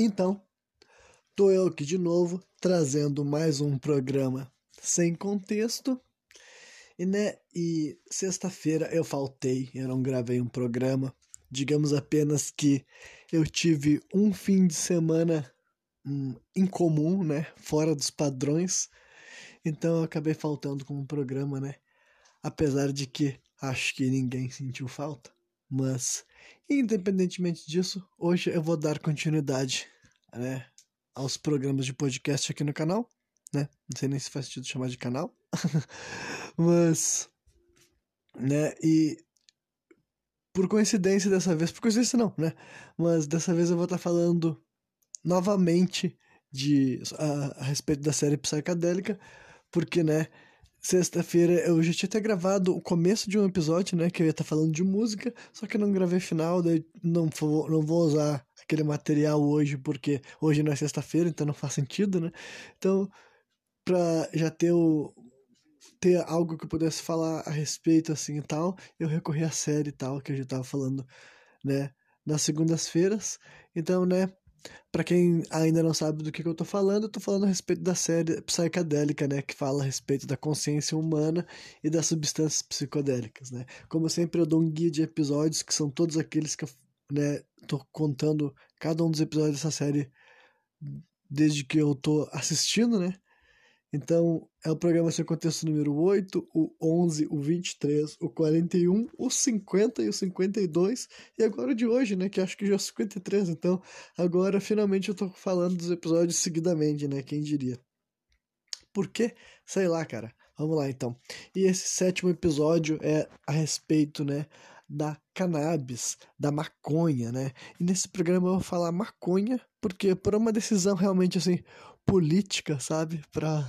Então, tô eu aqui de novo, trazendo mais um programa sem contexto. E, né, e sexta-feira eu faltei, eu não gravei um programa. Digamos apenas que eu tive um fim de semana hum, incomum, né, fora dos padrões. Então eu acabei faltando com um programa, né? Apesar de que acho que ninguém sentiu falta. Mas, independentemente disso, hoje eu vou dar continuidade né, aos programas de podcast aqui no canal. Né? Não sei nem se faz sentido chamar de canal. Mas, né, e por coincidência dessa vez, por coincidência não, né? Mas dessa vez eu vou estar falando novamente de a, a respeito da série psicadélica, porque, né, Sexta-feira eu já tinha até gravado o começo de um episódio, né? Que eu ia estar tá falando de música, só que eu não gravei final, daí não vou, não vou usar aquele material hoje, porque hoje não é sexta-feira, então não faz sentido, né? Então, pra já ter o. ter algo que eu pudesse falar a respeito, assim e tal, eu recorri à série e tal, que eu já tava falando, né? Nas segundas-feiras. Então, né? Para quem ainda não sabe do que, que eu tô falando, eu tô falando a respeito da série psicadélica, né, que fala a respeito da consciência humana e das substâncias psicodélicas, né? Como sempre eu dou um guia de episódios que são todos aqueles que eu, né, tô contando cada um dos episódios dessa série desde que eu tô assistindo, né? Então, é o programa Sem Contexto número 8, o 11, o 23, o 41, o 50 e o 52, e agora o de hoje, né, que acho que já é o 53, então agora finalmente eu tô falando dos episódios seguidamente, né, quem diria. Por quê? Sei lá, cara. Vamos lá, então. E esse sétimo episódio é a respeito, né, da cannabis, da maconha, né? E nesse programa eu vou falar maconha, porque por uma decisão realmente, assim, política, sabe? Para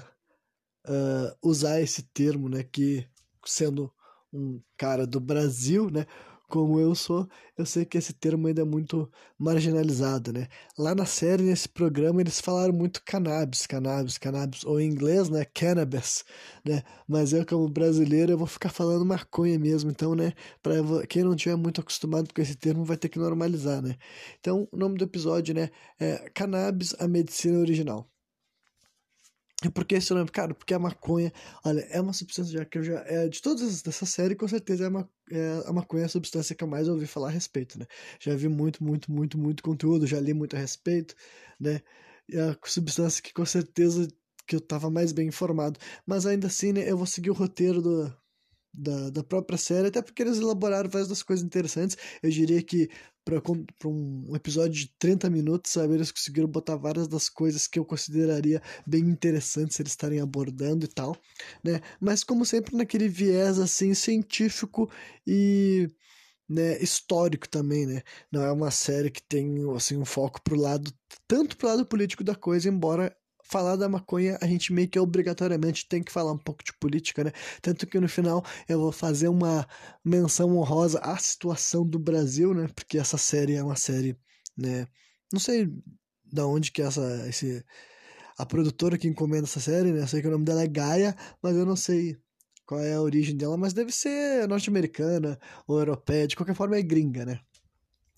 uh, usar esse termo, né? Que sendo um cara do Brasil, né? Como eu sou, eu sei que esse termo ainda é muito marginalizado, né? Lá na série, nesse programa, eles falaram muito cannabis, cannabis, cannabis, ou em inglês, né? Cannabis, né? Mas eu, como brasileiro, eu vou ficar falando maconha mesmo, então, né? Pra quem não tiver muito acostumado com esse termo, vai ter que normalizar, né? Então, o nome do episódio, né? É Cannabis, a Medicina Original. E por que esse nome? Cara, porque a maconha, olha, é uma substância já que eu já. É, de todas dessa série, com certeza é, uma, é a maconha é a substância que eu mais ouvi falar a respeito, né? Já vi muito, muito, muito, muito conteúdo, já li muito a respeito, né? E a substância que com certeza que eu tava mais bem informado. Mas ainda assim, né, eu vou seguir o roteiro do, da, da própria série, até porque eles elaboraram várias das coisas interessantes. Eu diria que para um episódio de 30 minutos, sabe, eles conseguiram botar várias das coisas que eu consideraria bem interessantes eles estarem abordando e tal, né? Mas como sempre naquele viés assim científico e né, histórico também, né? Não é uma série que tem assim um foco pro lado tanto pro lado político da coisa, embora falar da maconha, a gente meio que obrigatoriamente tem que falar um pouco de política, né? Tanto que no final eu vou fazer uma menção honrosa à situação do Brasil, né? Porque essa série é uma série, né? Não sei da onde que é essa esse a produtora que encomenda essa série, né? Eu sei que o nome dela é Gaia, mas eu não sei qual é a origem dela, mas deve ser norte-americana ou europeia, de qualquer forma é gringa, né?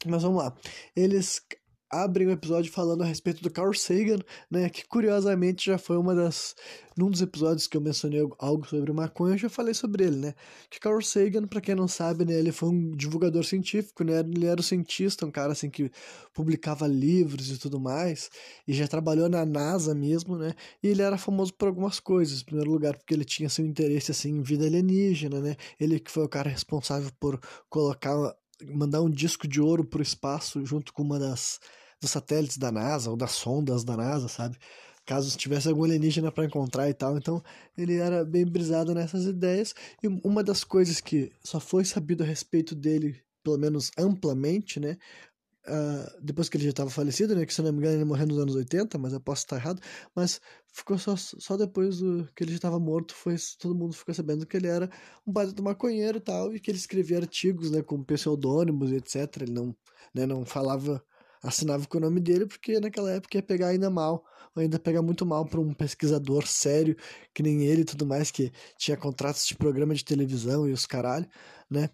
Mas vamos lá. Eles abrem o episódio falando a respeito do Carl Sagan, né, que curiosamente já foi uma das num dos episódios que eu mencionei algo sobre maconha, eu já falei sobre ele, né? Que Carl Sagan, para quem não sabe, né, ele foi um divulgador científico, né? Ele era um cientista, um cara assim que publicava livros e tudo mais, e já trabalhou na NASA mesmo, né? E ele era famoso por algumas coisas, em primeiro lugar, porque ele tinha seu interesse assim em vida alienígena, né? Ele que foi o cara responsável por colocar mandar um disco de ouro pro espaço junto com uma das dos satélites da NASA ou das sondas da NASA, sabe? Caso tivesse algum alienígena para encontrar e tal. Então, ele era bem brisado nessas ideias. E uma das coisas que só foi sabido a respeito dele, pelo menos amplamente, né? Uh, depois que ele já estava falecido, né? Que se não me engano ele morreu nos anos 80, mas eu posso estar errado. Mas ficou só, só depois do, que ele já estava morto, foi todo mundo ficou sabendo que ele era um baita do maconheiro e tal, e que ele escrevia artigos, né? Com pseudônimos e etc. Ele não, né, não falava assinava com o nome dele, porque naquela época ia pegar ainda mal, ainda pegar muito mal para um pesquisador sério, que nem ele e tudo mais, que tinha contratos de programa de televisão e os caralho, né?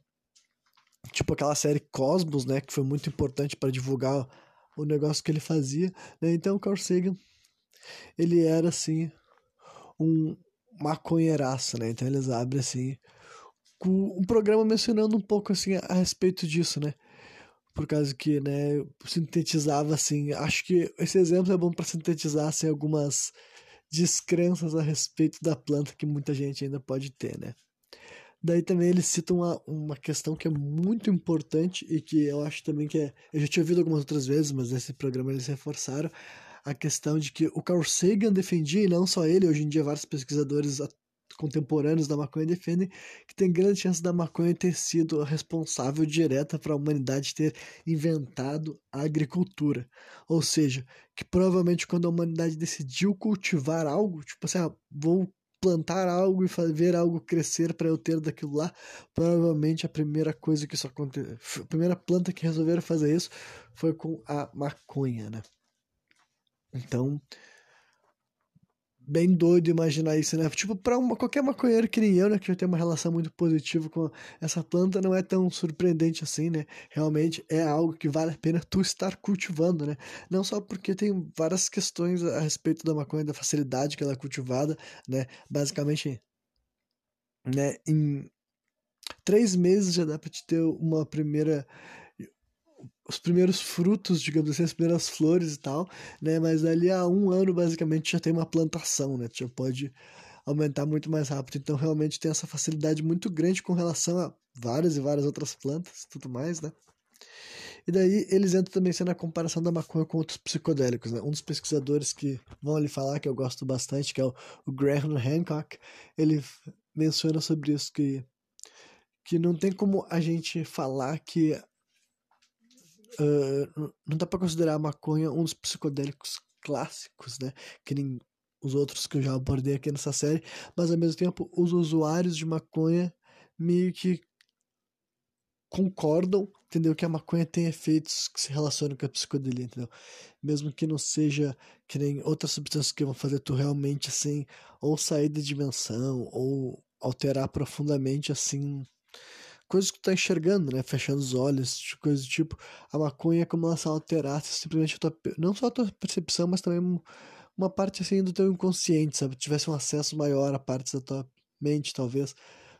Tipo aquela série Cosmos, né, que foi muito importante para divulgar o negócio que ele fazia, né? Então o Carl Sagan, ele era assim um maconheiraço, né? Então eles abrem assim um programa mencionando um pouco assim a, respeito disso, né? Por causa que, né, sintetizava assim, acho que esse exemplo é bom para sintetizar assim, algumas descrenças a respeito da planta que muita gente ainda pode ter, né? Daí também eles citam uma, uma questão que é muito importante e que eu acho também que é. Eu já tinha ouvido algumas outras vezes, mas nesse programa eles reforçaram a questão de que o Carl Sagan defendia, e não só ele, hoje em dia vários pesquisadores contemporâneos da maconha defendem que tem grande chance da maconha ter sido responsável direta para a humanidade ter inventado a agricultura. Ou seja, que provavelmente quando a humanidade decidiu cultivar algo, tipo assim, ah, vou plantar algo e ver algo crescer para eu ter daquilo lá, provavelmente a primeira coisa que isso aconteceu, a primeira planta que resolveram fazer isso foi com a maconha, né? Então, bem doido imaginar isso, né? Tipo, pra uma, qualquer maconheiro que nem eu, né, que já tem uma relação muito positiva com essa planta, não é tão surpreendente assim, né? Realmente é algo que vale a pena tu estar cultivando, né? Não só porque tem várias questões a respeito da maconha, da facilidade que ela é cultivada, né? Basicamente, né, em três meses já dá pra te ter uma primeira os primeiros frutos, digamos assim, as primeiras flores e tal, né? Mas ali há um ano, basicamente, já tem uma plantação, né? Já pode aumentar muito mais rápido. Então, realmente tem essa facilidade muito grande com relação a várias e várias outras plantas e tudo mais, né? E daí eles entram também sendo a comparação da maconha com outros psicodélicos, né? Um dos pesquisadores que vão ali falar, que eu gosto bastante, que é o, o Graham Hancock, ele menciona sobre isso, que, que não tem como a gente falar que uh, não dá para considerar a maconha um dos psicodélicos clássicos, né? Que nem os outros que eu já abordei aqui nessa série, mas ao mesmo tempo os usuários de maconha meio que concordam, entendeu? Que a maconha tem efeitos que se relacionam com a psicodelia, entendeu? Mesmo que não seja que nem outras substâncias que vão fazer tu realmente assim, ou sair da dimensão, ou alterar profundamente assim coisas que tu tá enxergando, né? Fechando os olhos, coisas do tipo. A maconha é como ela se alterasse simplesmente a tua, não só a tua percepção, mas também uma parte assim do teu inconsciente, sabe? Tivesse um acesso maior a partes da tua mente, talvez.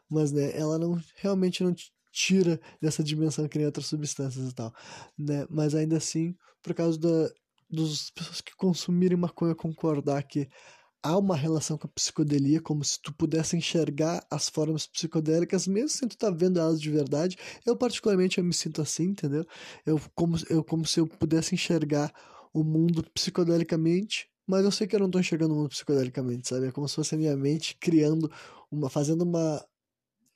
Mas, né, ela não realmente não te tira dessa dimensão que nem outras substâncias e tal, né? Mas ainda assim, por causa da, dos pessoas que consumirem maconha concordar que há uma relação com a psicodelia, como se tu pudesse enxergar as formas psicodélicas, mesmo sem tu tá vendo elas de verdade. Eu, particularmente, eu me sinto assim, entendeu? Eu como, eu, como se eu pudesse enxergar o mundo psicodelicamente, mas eu sei que eu não estou enxergando o mundo psicodelicamente, sabe? É como se fosse a minha mente criando, uma, fazendo uma,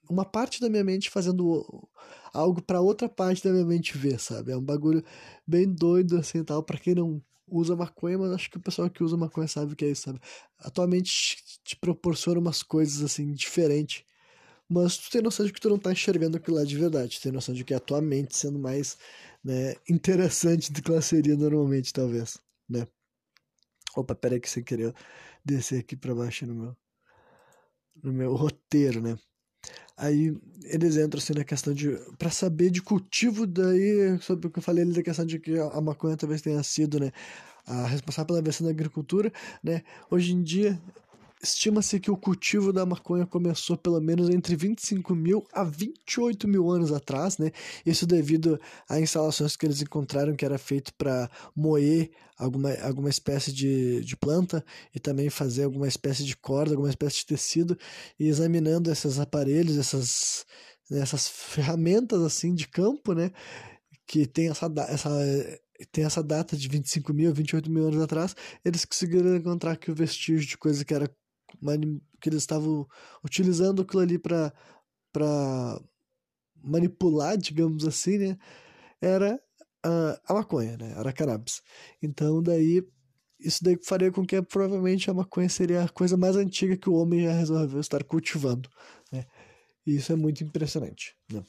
uma parte da minha mente fazendo algo para outra parte da minha mente ver, sabe? É um bagulho bem doido assim tal, para quem não usa maconha, mas acho que o pessoal que usa maconha sabe o que é isso, sabe? Atualmente te proporciona umas coisas assim diferentes. Mas tu tem noção de que tu não tá enxergando aquilo lá de verdade. Tu tem noção de que é a tua mente sendo mais né, interessante do que ela seria normalmente, talvez, né? Opa, peraí que sem querer descer aqui pra baixo no meu, no meu roteiro, né? Aí eles entram assim na questão de. para saber de cultivo, daí, sobre o que eu falei ali da questão de que a maconha talvez tenha sido, né? A responsável pela invenção da agricultura, né? Hoje em dia, Estima-se que o cultivo da maconha começou pelo menos entre 25 mil a 28 mil anos atrás, né? Isso devido a instalações que eles encontraram que era feito para moer alguma, alguma espécie de, de planta e também fazer alguma espécie de corda, alguma espécie de tecido, e examinando esses aparelhos, essas, essas ferramentas assim de campo, né? Que tem essa, essa tem essa data de 25 mil, 28 mil anos atrás, eles conseguiram encontrar que o vestígio de coisa que era que eles estavam utilizando aquilo ali para para manipular, digamos assim, né? Era uh, a maconha, né? Era a cannabis. Então daí isso daí faria com que provavelmente a maconha seria a coisa mais antiga que o homem já resolveu estar cultivando, né? E isso é muito impressionante, né?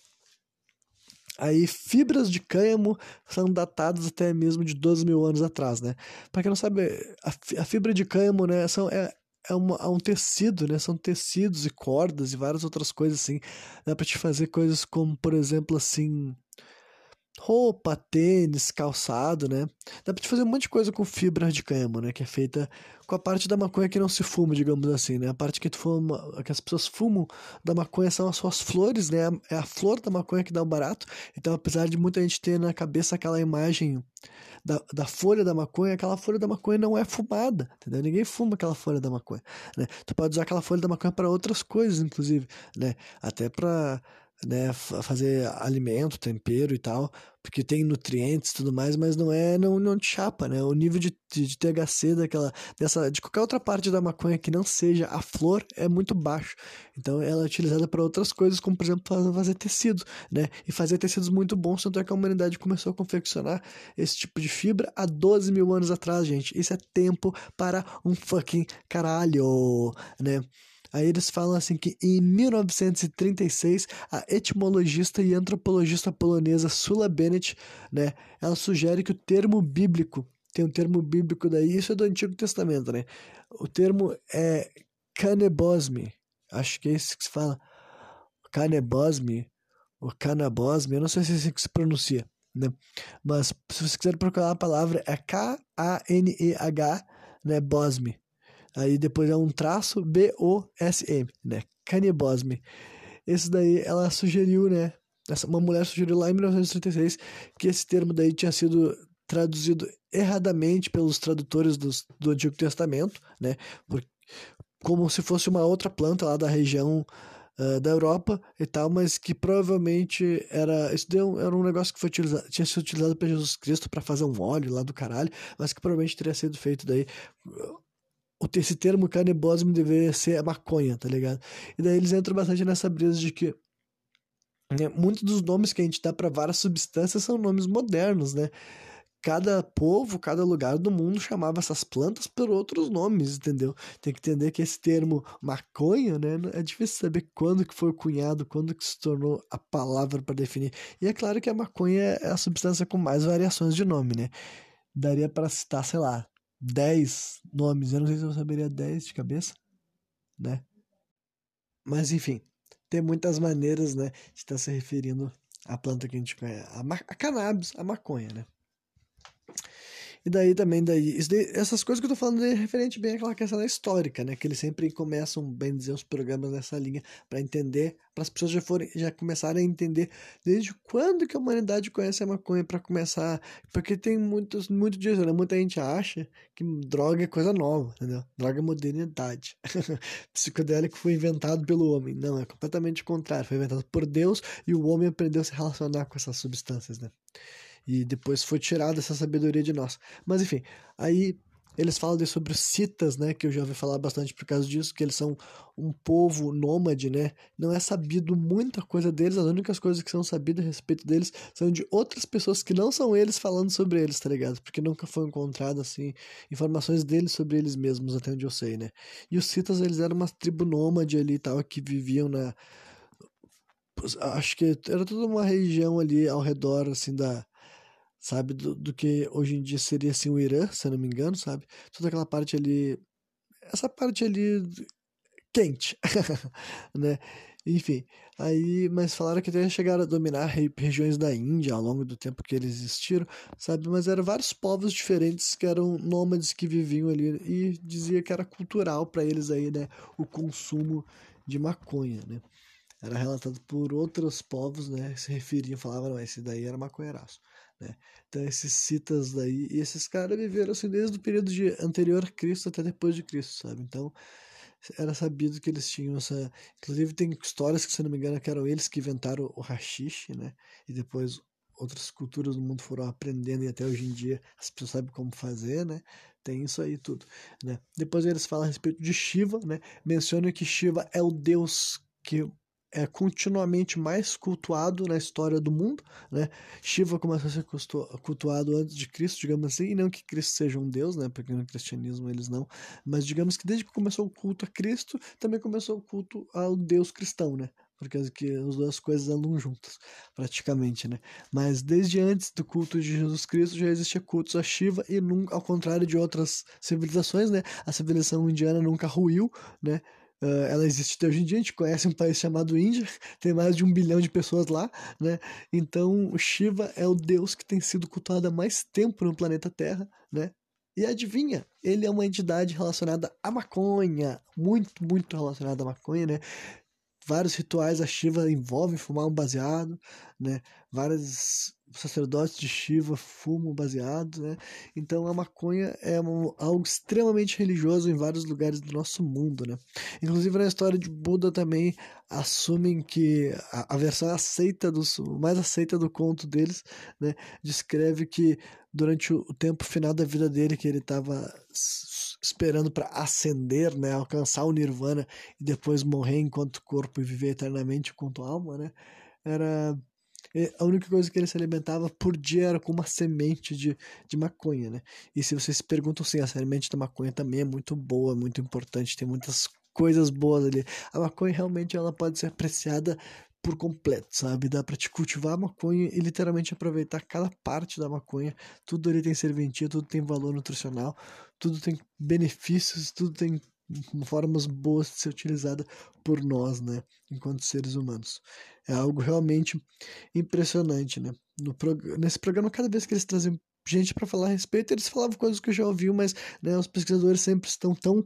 Aí, fibras de cânhamo são datadas até mesmo de 12 mil anos atrás, né? Para quem não sabe, a, fibra de cânhamo, né, são, é, é, uma, é um tecido, né? São tecidos e cordas e várias outras coisas assim. Dá pra te fazer coisas como, por exemplo, assim. Roupa, tênis, calçado, né? Dá pra te fazer um monte de coisa com fibra de cânhamo, né? Que é feita com a parte da maconha que não se fuma, digamos assim, né? A parte que, tu fuma, que as pessoas fumam da maconha são as suas flores, né? É a flor da maconha que dá o barato. Então, apesar de muita gente ter na cabeça aquela imagem da, da folha da maconha, aquela folha da maconha não é fumada, entendeu? Ninguém fuma aquela folha da maconha, né? Tu pode usar aquela folha da maconha para outras coisas, inclusive, né? Até para né, fazer alimento, tempero e tal, porque tem nutrientes e tudo mais, mas não é, não, não te chapa, né? O nível de, de, de, THC daquela, dessa, de qualquer outra parte da maconha que não seja a flor é muito baixo. Então ela é utilizada para outras coisas, como por exemplo fazer tecido, né? E fazer tecidos muito bons, tanto é que a humanidade começou a confeccionar esse tipo de fibra há 12 mil anos atrás, gente. Isso é tempo para um fucking caralho, né? Aí eles falam assim que em 1936 a etimologista e antropologista polonesa Sula Bennett, né, ela sugere que o termo bíblico tem um termo bíblico daí, isso é do Antigo Testamento, né? O termo é canebosme, acho que é isso que se fala, canebosme, ou canabosme, eu não sei se é assim que se pronuncia, né? Mas se você quiser procurar a palavra é K-A-N-E-H, né, bosme, Aí depois é um traço B-O-S-M, né? Canibosme. Esse daí ela sugeriu, né? Essa, uma mulher sugeriu lá em 1936 que esse termo daí tinha sido traduzido erradamente pelos tradutores dos, do Antigo Testamento, né? Por, como se fosse uma outra planta lá da região uh, da Europa e tal, mas que provavelmente era isso deu, era um negócio que foi utilizado, tinha sido utilizado por Jesus Cristo para fazer um óleo lá do caralho, mas que provavelmente teria sido feito daí esse termo canibosme deveria ser a maconha, tá ligado? E daí eles entram bastante nessa brisa de que né, muitos dos nomes que a gente dá para várias substâncias são nomes modernos, né? Cada povo, cada lugar do mundo chamava essas plantas por outros nomes, entendeu? Tem que entender que esse termo maconha, né? É difícil saber quando que foi cunhado, quando que se tornou a palavra para definir. E é claro que a maconha é a substância com mais variações de nome, né? Daria para citar, sei lá, 10 nomes. Eu não sei se eu saberia 10 de cabeça, né? Mas enfim, tem muitas maneiras, né, de estar se referindo à planta que a gente conhece, a, a cannabis, a maconha, né? E daí também, daí, daí, essas coisas que eu tô falando é referente bem àquela questão da histórica, né? Que eles sempre começam, bem dizer, os programas nessa linha para entender, para as pessoas já forem, já começarem a entender desde quando que a humanidade conhece a maconha para começar, porque tem muitos, muito disso, né? Muita gente acha que droga é coisa nova, entendeu? Droga é modernidade. Psicodélico foi inventado pelo homem. Não, é completamente o contrário. Foi inventado por Deus e o homem aprendeu a se relacionar com essas substâncias, né? E depois foi tirada essa sabedoria de nós. Mas enfim, aí eles falam sobre os citas, né, que eu já ouvi falar bastante por causa disso, que eles são um povo nômade, né? Não é sabido muita coisa deles, as únicas coisas que são sabidas a respeito deles são de outras pessoas que não são eles falando sobre eles, tá ligado? Porque nunca foi encontrado assim informações deles sobre eles mesmos, até onde eu sei, né? E os citas, eles eram uma tribo nômade ali e tal que viviam na acho que era toda uma região ali ao redor assim da sabe? Do, do, que hoje em dia seria assim o Irã, se eu não me engano, sabe? Toda aquela parte ali. Essa parte ali quente, né? Enfim, aí, mas falaram que até chegaram a dominar regiões da Índia ao longo do tempo que eles existiram, sabe? Mas eram vários povos diferentes que eram nômades que viviam ali e dizia que era cultural para eles aí, né? O consumo de maconha, né? Era relatado por outros povos, né? Se referiam, falavam, não, esse daí era maconheiraço. Né? Então esses citas daí, e esses caras viveram assim desde o período de anterior a Cristo até depois de Cristo, sabe? Então era sabido que eles tinham essa. Inclusive tem histórias que, se não me engano, que eram eles que inventaram o hashish, né? E depois outras culturas do mundo foram aprendendo e até hoje em dia as pessoas sabem como fazer, né? Tem isso aí tudo, né? Depois eles falam a respeito de Shiva, né? Mencionam que Shiva é o deus que é continuamente mais cultuado na história do mundo, né? Shiva começou a ser cultuado antes de Cristo, digamos assim, e não que Cristo seja um deus, né? Porque no cristianismo eles não, mas digamos que desde que começou o culto a Cristo, também começou o culto ao deus cristão, né? Porque as duas coisas andam juntas, praticamente, né? Mas desde antes do culto de Jesus Cristo já existia cultos a Shiva e nunca, ao contrário de outras civilizações, né? A civilização indiana nunca ruiu, né? Uh, ela existe até hoje em dia, a gente conhece um país chamado Índia, tem mais de um bilhão de pessoas lá, né? Então, Shiva é o deus que tem sido cultuado há mais tempo no planeta Terra, né? E adivinha, ele é uma entidade relacionada à maconha, muito, muito relacionada à maconha, né? Vários rituais a Shiva envolvem fumar um baseado, né? Vários sacerdotes de Shiva fumam baseado, né? Então a maconha é um, algo extremamente religioso em vários lugares do nosso mundo, né? Inclusive na história de Buda também assumem que a, a versão aceita dos mais aceita do conto deles, né? Descreve que durante o, o tempo final da vida dele que ele estava esperando para ascender, né, alcançar o nirvana e depois morrer enquanto corpo e viver eternamente enquanto alma, né? Era a única coisa que ele se alimentava por dia era com uma semente de, de maconha, né? E se vocês se perguntam, sim, a semente da maconha também é muito boa, muito importante, tem muitas coisas boas ali. A maconha realmente ela pode ser apreciada por completo, sabe? Dá para te cultivar a maconha e literalmente aproveitar cada parte da maconha. Tudo ali tem serventia, tudo tem valor nutricional, tudo tem benefícios, tudo tem formas boas de ser utilizada por nós, né, enquanto seres humanos. É algo realmente impressionante, né? No prog nesse programa, cada vez que eles trazem gente para falar a respeito, eles falavam coisas que eu já ouvi, mas né, os pesquisadores sempre estão tão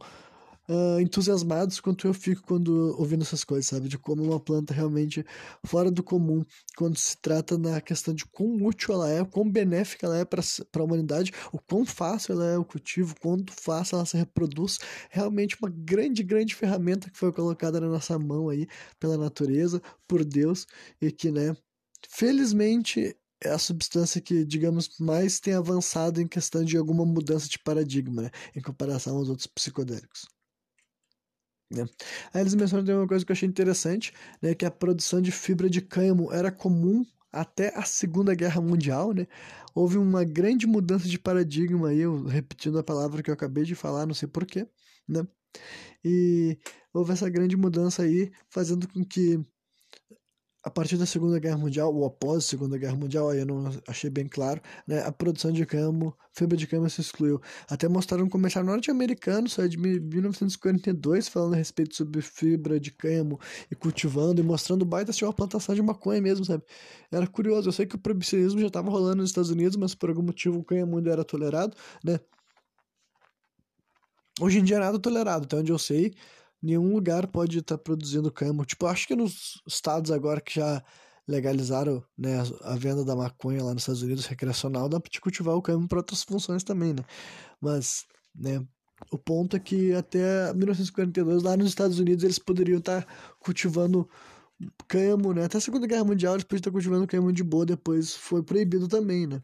uh, entusiasmados quanto eu fico quando ouvindo essas coisas, sabe? De como uma planta realmente fora do comum, quando se trata na questão de quão útil ela é, quão benéfica ela é para a humanidade, o quão fácil ela é o cultivo, quanto fácil ela se reproduz. Realmente uma grande, grande ferramenta que foi colocada na nossa mão aí pela natureza, por Deus, e que, né, felizmente é a substância que, digamos, mais tem avançado em questão de alguma mudança de paradigma, né, em comparação aos outros psicodélicos. Né? Aí eles mencionam uma coisa que eu achei interessante, né, que a produção de fibra de cânhamo era comum até a Segunda Guerra Mundial, né? Houve uma grande mudança de paradigma aí, eu repetindo a palavra que eu acabei de falar, não sei porquê, né? E houve essa grande mudança aí, fazendo com que a partir da Segunda Guerra Mundial, ou após a Segunda Guerra Mundial, aí eu não achei bem claro, né, a produção de camo, fibra de cama se excluiu. Até mostraram um comercial norte-americano, só é de 1942, falando a respeito sobre fibra de camo e cultivando e mostrando baita assim, uma plantação de maconha mesmo, sabe? Era curioso, eu sei que o proibicionismo já estava rolando nos Estados Unidos, mas por algum motivo o cânhamo ainda era tolerado, né? Hoje em dia nada é tolerado, até onde eu sei, nenhum lugar pode estar tá produzindo camo. Tipo, acho que nos estados agora que já legalizaram né, a venda da maconha lá nos Estados Unidos recreacional, dá para te cultivar o camo para outras funções também, né? Mas, né, o ponto é que até 1942 lá nos Estados Unidos eles poderiam estar tá cultivando camo, né? Até a Segunda Guerra Mundial eles podiam estar tá cultivando camo de boa, depois foi proibido também, né?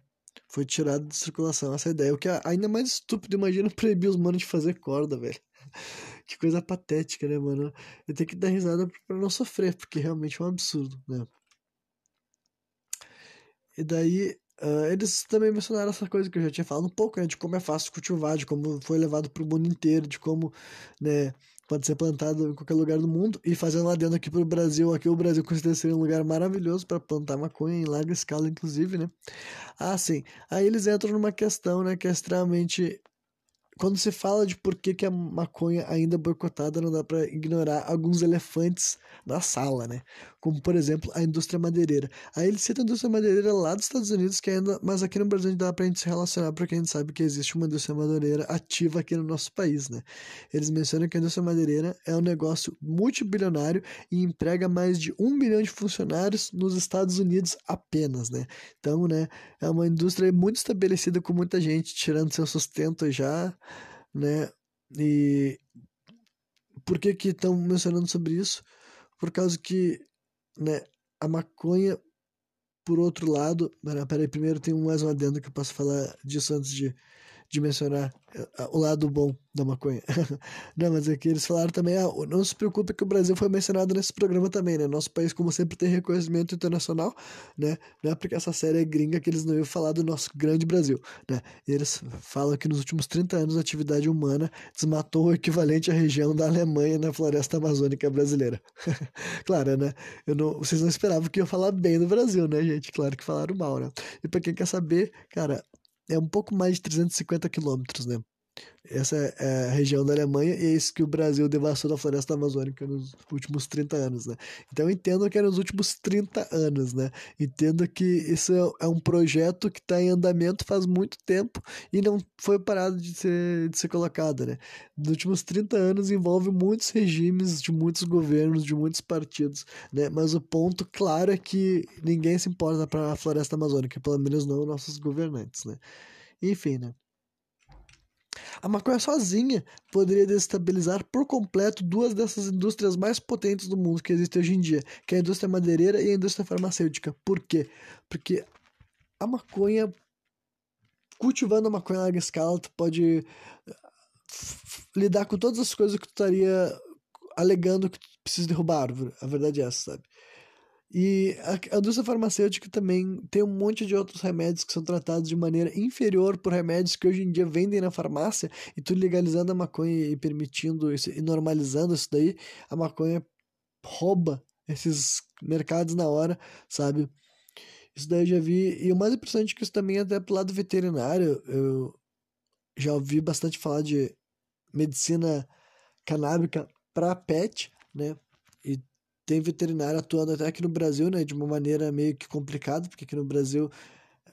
Foi tirado de circulação essa ideia. O que é ainda mais estúpido, imagina proibir os manos de fazer corda, velho. Que coisa patética, né, mano? Eu tenho que dar risada pra não sofrer, porque realmente é um absurdo, né? E daí, uh, eles também mencionaram essa coisa que eu já tinha falado um pouco, né? De como é fácil cultivar, de como foi levado pro mundo inteiro, de como, né? Pode ser plantado em qualquer lugar do mundo. E fazendo lá dentro aqui pro Brasil, aqui o Brasil considera ser um lugar maravilhoso para plantar maconha em larga escala, inclusive, né? Ah, sim. Aí eles entram numa questão, né? Que é extremamente quando se fala de por que, que a maconha ainda é boicotada, não dá para ignorar alguns elefantes na sala, né? Como, por exemplo, a indústria madeireira. Aí ele cita a indústria madeireira lá dos Estados Unidos, que ainda, mas aqui no Brasil ainda dá pra gente se relacionar, porque a gente sabe que existe uma indústria madeireira ativa aqui no nosso país, né? Eles mencionam que a indústria madeireira é um negócio multibilionário e emprega mais de um milhão de funcionários nos Estados Unidos apenas, né? Então, né, é uma indústria muito estabelecida com muita gente tirando seu sustento já né? E por que que estão mencionando sobre isso? Por causa que, né, a maconha, por outro lado, peraí, primeiro tem mais um adendo que eu posso falar disso antes de de mencionar eh, o lado bom da maconha. não, mas é que eles falaram também, ah, não se preocupe que o Brasil foi mencionado nesse programa também, né? Nosso país, como sempre, tem reconhecimento internacional, né? Não é porque essa série é gringa que eles não iam falar do nosso grande Brasil, né? E eles falam que nos últimos 30 anos a atividade humana desmatou o equivalente à região da Alemanha na floresta amazônica brasileira. claro, né? Eu não, vocês não esperavam que eu falar bem do Brasil, né, gente? Claro que falaram mal, né? E pra quem quer saber, cara, é um pouco mais de 350 quilômetros, né? Essa é a região da Alemanha e é isso que o Brasil devastou da floresta amazônica nos últimos 30 anos, né? Então entendo que é nos últimos 30 anos, né? Entendo que isso é um projeto que está em andamento faz muito tempo e não foi parado de ser, de ser colocado, né? Nos últimos 30 anos envolve muitos regimes de muitos governos, de muitos partidos, né? Mas o ponto claro é que ninguém se importa para a floresta amazônica, pelo menos não nossos governantes, né? Enfim, né? A maconha sozinha poderia destabilizar por completo duas dessas indústrias mais potentes do mundo que existem hoje em dia, que é a indústria madeireira e a indústria farmacêutica. Por quê? Porque a maconha, cultivando a maconha a larga escala, tu pode eh, lidar com todas as coisas que tu estaria alegando que tu precisa derrubar a árvore. A verdade é essa, sabe? E a, indústria farmacêutica também tem um monte de outros remédios que são tratados de maneira inferior por remédios que hoje em dia vendem na farmácia, e tu legalizando a maconha e permitindo isso, e normalizando isso daí, a maconha rouba esses mercados na hora, sabe? Isso daí eu já vi, e o mais impressionante é que isso também é até pro lado veterinário, eu já ouvi bastante falar de medicina canábica para pet, né? Tem veterinário atuando até aqui no Brasil, né, de uma maneira meio que complicada, porque aqui no Brasil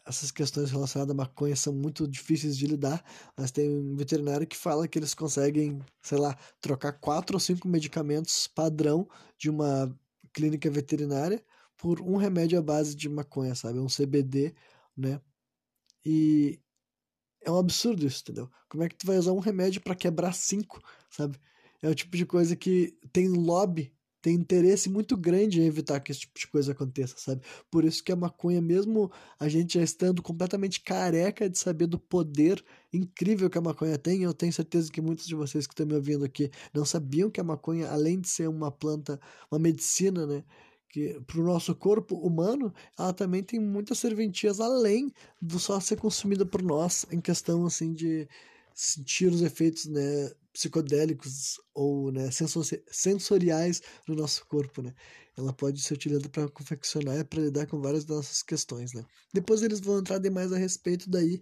essas questões relacionadas à maconha são muito difíceis de lidar, mas tem um veterinário que fala que eles conseguem, sei lá, trocar quatro ou cinco medicamentos padrão de uma clínica veterinária por um remédio à base de maconha, sabe? Um CBD, né? E é um absurdo isso, entendeu? Como é que tu vai usar um remédio para quebrar cinco, sabe? É o tipo de coisa que tem lobby tem interesse muito grande em evitar que esse tipo de coisa aconteça, sabe? Por isso que a maconha, mesmo a gente já estando completamente careca de saber do poder incrível que a maconha tem, eu tenho certeza que muitos de vocês que estão me ouvindo aqui não sabiam que a maconha, além de ser uma planta, uma medicina, né? que para o nosso corpo humano, ela também tem muitas serventias além do só ser consumida por nós, em questão assim de sentir os efeitos né, psicodélicos ou né, sensoriais no nosso corpo, né? Ela pode ser utilizada para confeccionar e para lidar com várias das nossas questões, né? Depois eles vão entrar demais a respeito daí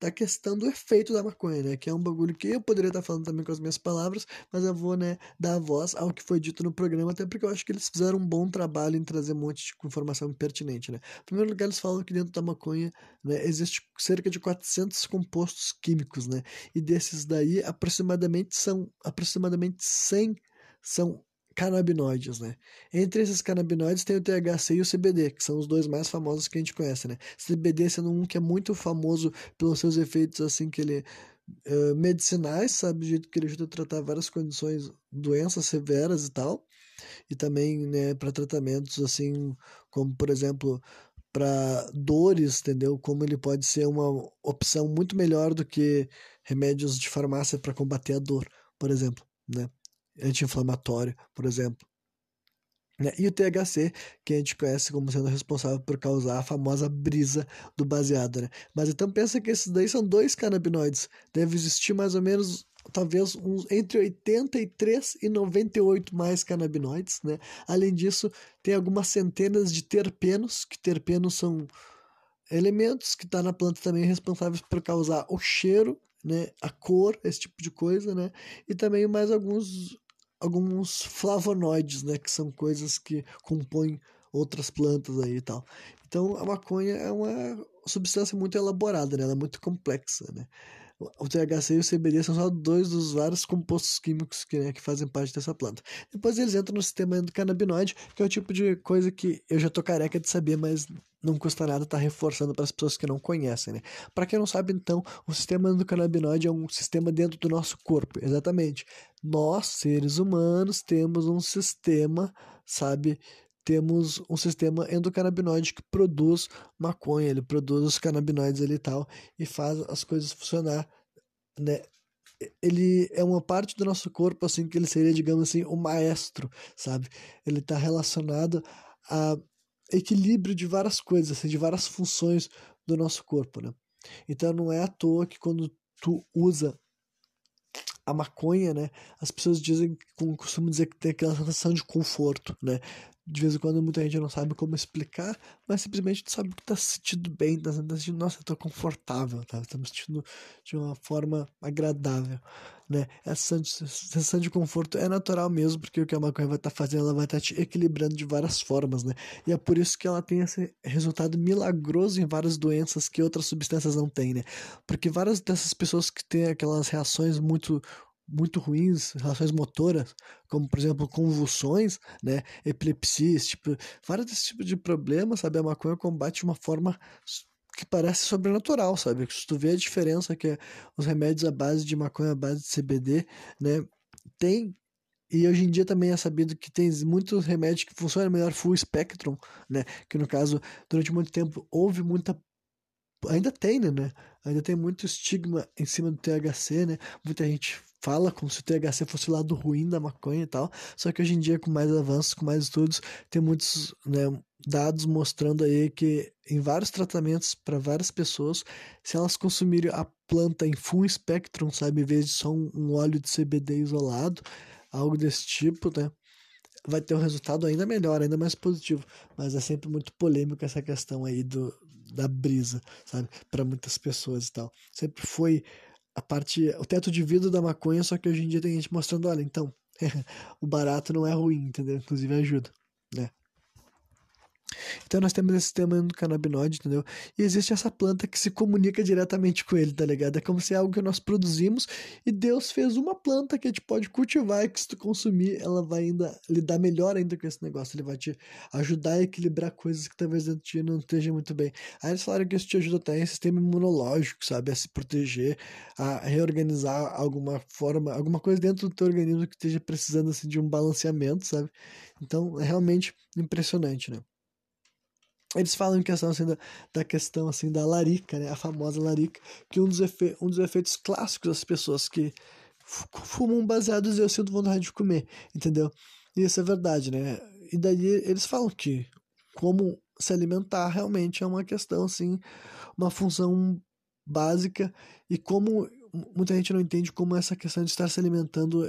da questão do efeito da maconha, né? Que é um bagulho que eu poderia estar falando também com as minhas palavras, mas eu vou, né, dar voz ao que foi dito no programa, até porque eu acho que eles fizeram um bom trabalho em trazer um monte de informação pertinente, né? Em primeiro lugar, eles falam que dentro da maconha, né, existe cerca de 400 compostos químicos, né? E desses daí, aproximadamente são aproximadamente 100 são canabinoides, né? Entre esses canabinoides tem o THC e o CBD, que são os dois mais famosos que a gente conhece, né? CBD sendo um que é muito famoso pelos seus efeitos, assim, que ele... Uh, medicinais, sabe? Do jeito que ele ajuda a tratar várias condições, doenças severas e tal. E também, né, para tratamentos, assim, como, por exemplo, para dores, entendeu? Como ele pode ser uma opção muito melhor do que remédios de farmácia para combater a dor, por exemplo, né? Anti-inflamatório, por exemplo. Né? E o THC, que a gente conhece como sendo responsável por causar a famosa brisa do baseado, né? Mas então pensa que esses daí são dois canabinoides. Deve existir mais ou menos, talvez, uns entre 83 e 98 mais canabinoides, né? Além disso, tem algumas centenas de terpenos, que terpenos são elementos que estão tá na planta também responsáveis por causar o cheiro, né? A cor, esse tipo de coisa, né? E também mais alguns alguns flavonoides, né, que são coisas que compõem outras plantas aí e tal. Então a maconha é uma substância muito elaborada, né? Ela é muito complexa, né? O THC e o CBD são só dois dos vários compostos químicos que, né, que fazem parte dessa planta. Depois eles entram no sistema endocannabinoide, que é o tipo de coisa que eu já tô careca de saber, mas não custa nada estar tá reforçando para as pessoas que não conhecem, né? Para quem não sabe, então, o sistema endocannabinoide é um sistema dentro do nosso corpo, exatamente. Nós, seres humanos, temos um sistema, sabe, temos um sistema endocannabinoide que produz maconha, ele produz os canabinoides ali e tal, e faz as coisas funcionar, né? Ele é uma parte do nosso corpo, assim, que ele seria, digamos assim, o maestro, sabe? Ele está relacionado a equilíbrio de várias coisas, assim, de várias funções do nosso corpo, né? Então não é à toa que quando tu usa a maconha, né? As pessoas dizem, costumam dizer que tem aquela sensação de conforto, né? De vez em quando muita gente não sabe como explicar, mas simplesmente tu sabe que tá se sentindo bem, tá sentindo, nossa, eu tô confortável, tá? Tá me sentindo de uma forma agradável, né? Essa sensação de conforto é natural mesmo, porque o que a maconha vai estar tá fazendo, ela vai estar tá te equilibrando de várias formas, né? E é por isso que ela tem esse resultado milagroso em várias doenças que outras substâncias não têm, né? Porque várias dessas pessoas que têm aquelas reações muito muito ruins, relações motoras, como por exemplo convulsões, né, epilepsia, tipo, vários desses tipos de problemas, sabe, a maconha combate de uma forma que parece sobrenatural, sabe? Se tu vê a diferença que os remédios à base de maconha, à base de CBD, né, tem e hoje em dia também é sabido que tem muitos remédios que funcionam melhor full spectrum, né? Que no caso, durante muito tempo houve muita ainda tem, né? Ainda tem muito estigma em cima do THC, né? Muita gente fala como se o THC fosse o lado ruim da maconha e tal. Só que hoje em dia, com mais avanços, com mais estudos, tem muitos né, dados mostrando aí que em vários tratamentos para várias pessoas, se elas consumirem a planta em full spectrum, sabe, em vez de só um, um óleo de CBD isolado, algo desse tipo, né? Vai ter um resultado ainda melhor, ainda mais positivo. Mas é sempre muito polêmico essa questão aí do, da brisa, sabe? Para muitas pessoas e tal. Sempre foi a parte, o teto de vidro da maconha, só que hoje em dia tem gente mostrando, olha, então, o barato não é ruim, entendeu? Inclusive ajuda, né? Então nós temos esse tema do canabinoide, entendeu? E existe essa planta que se comunica diretamente com ele, tá ligado? É como se é algo que nós produzimos e Deus fez uma planta que a gente pode cultivar e que se tu consumir, ela vai ainda lidar melhor ainda com esse negócio. Ele vai te ajudar a equilibrar coisas que talvez dentro de ti não esteja muito bem. Aí eles falaram que isso te ajuda até em sistema imunológico, sabe? A se proteger, a reorganizar alguma forma, alguma coisa dentro do teu organismo que esteja precisando assim, de um balanceamento, sabe? Então é realmente impressionante, né? Eles falam em questão assim, da, da questão assim da larica, né? A famosa larica, que um dos, um dos efeitos clássicos das pessoas que fumam baseados eu sinto vontade de comer, entendeu? E isso é verdade, né? E daí eles falam que como se alimentar realmente é uma questão assim, uma função básica e como muita gente não entende como essa questão de estar se alimentando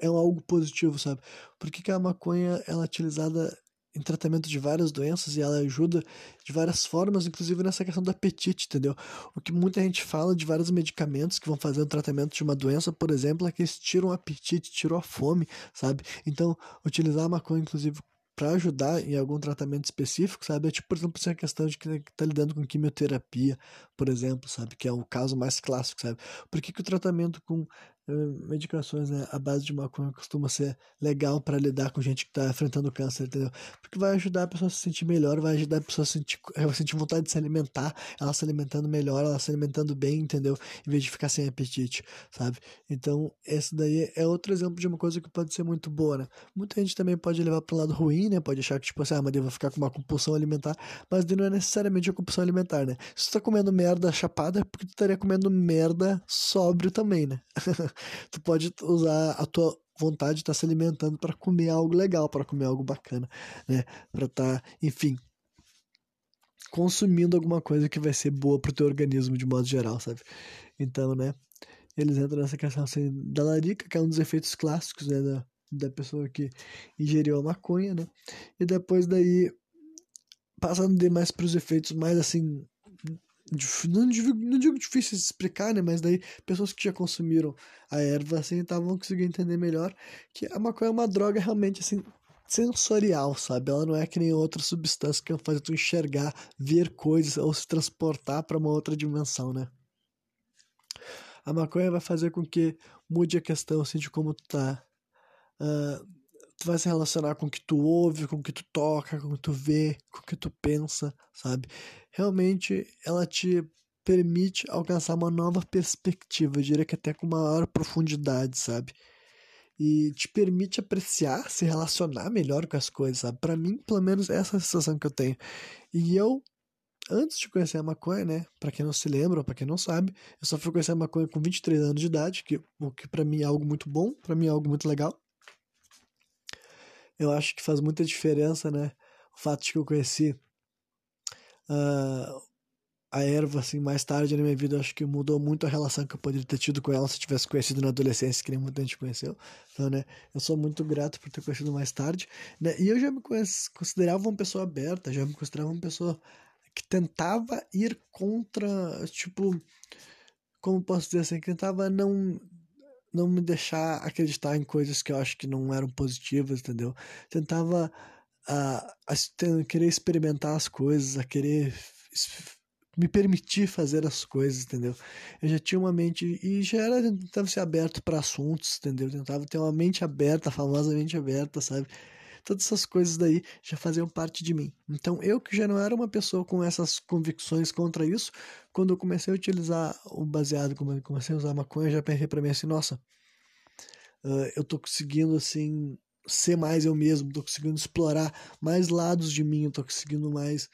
é algo positivo, sabe? Por que, que a maconha ela é utilizada em tratamento de várias doenças e ela ajuda de várias formas, inclusive nessa questão do apetite, entendeu? O que muita gente fala de vários medicamentos que vão fazer o tratamento de uma doença, por exemplo, é que eles tiram o apetite, tiram a fome, sabe? Então, utilizar a maconha, inclusive, para ajudar em algum tratamento específico, sabe? É tipo, por exemplo, essa questão de que tá lidando com quimioterapia, por exemplo, sabe? Que é o caso mais clássico, sabe? Por que, que o tratamento com medicações né, à base de maconha costuma ser legal para lidar com gente que está enfrentando câncer, entendeu? Porque vai ajudar a pessoa a se sentir melhor, vai ajudar a pessoa a sentir, a sentir vontade de se alimentar, ela se alimentando melhor, ela se alimentando bem, entendeu? Em vez de ficar sem apetite, sabe? Então, esse daí é outro exemplo de uma coisa que pode ser muito boa, né? Muita gente também pode levar para o lado ruim, né? Pode achar que, tipo assim, ah, mas eu vou ficar com uma compulsão alimentar, mas não é necessariamente a compulsão alimentar, né? Se tu tá comendo merda chapada, é porque tu estaria comendo merda sóbrio também, né? tu pode usar a tua vontade de estar tá se alimentando para comer algo legal, para comer algo bacana, né? Para estar, tá, enfim, consumindo alguma coisa que vai ser boa pro teu organismo de modo geral, sabe? Então, né? Eles entram nessa questão assim, da larica, que é um dos efeitos clássicos, né? Da, da pessoa que ingeriu a maconha, né? E depois daí, passando de mais para os efeitos mais assim não digo, não digo difícil de explicar, né? Mas daí pessoas que já consumiram a erva assim estavam conseguindo entender melhor que a maconha é uma droga realmente assim sensorial, sabe? Ela não é que nem outra substância que faz tu enxergar, ver coisas ou se transportar para uma outra dimensão, né? A maconha vai fazer com que mude a questão assim de como tu tá. Uh, tu vai se relacionar com o que tu ouve, com o que tu toca, com o que tu vê, com o que tu pensa, sabe? Realmente ela te permite alcançar uma nova perspectiva, eu diria que até com maior profundidade, sabe? E te permite apreciar, se relacionar melhor com as coisas, sabe? Para mim, pelo menos, essa é a sensação que eu tenho. E eu, antes de conhecer a maconha, né? Para quem não se lembra, para quem não sabe, eu só fui conhecer a maconha com 23 anos de idade, que, o que para mim é algo muito bom, para mim é algo muito legal eu acho que faz muita diferença, né? O fato de que eu conheci uh, a erva, assim, mais tarde na minha vida, acho que mudou muito a relação que eu poderia ter tido com ela se eu tivesse conhecido na adolescência, que nem muita gente conheceu. Então, né, eu sou muito grato por ter conhecido mais tarde, né, e eu já me considerava uma pessoa aberta, já me considerava uma pessoa que tentava ir contra, tipo, como posso dizer assim, que tentava não não me deixar acreditar em coisas que eu acho que não eram positivas, entendeu? Tentava a, a querer experimentar as coisas, a querer me permitir fazer as coisas, entendeu? Eu já tinha uma mente e já era tentava ser aberto para assuntos, entendeu? Tentava ter uma mente aberta, a famosa mente aberta, sabe? Todas essas coisas daí já faziam parte de mim. Então, eu que já não era uma pessoa com essas convicções contra isso, quando eu comecei a utilizar o baseado, quando eu comecei a usar maconha, já pensei para mim assim, nossa, uh, eu tô conseguindo assim ser mais eu mesmo, tô conseguindo explorar mais lados de mim, eu tô conseguindo mais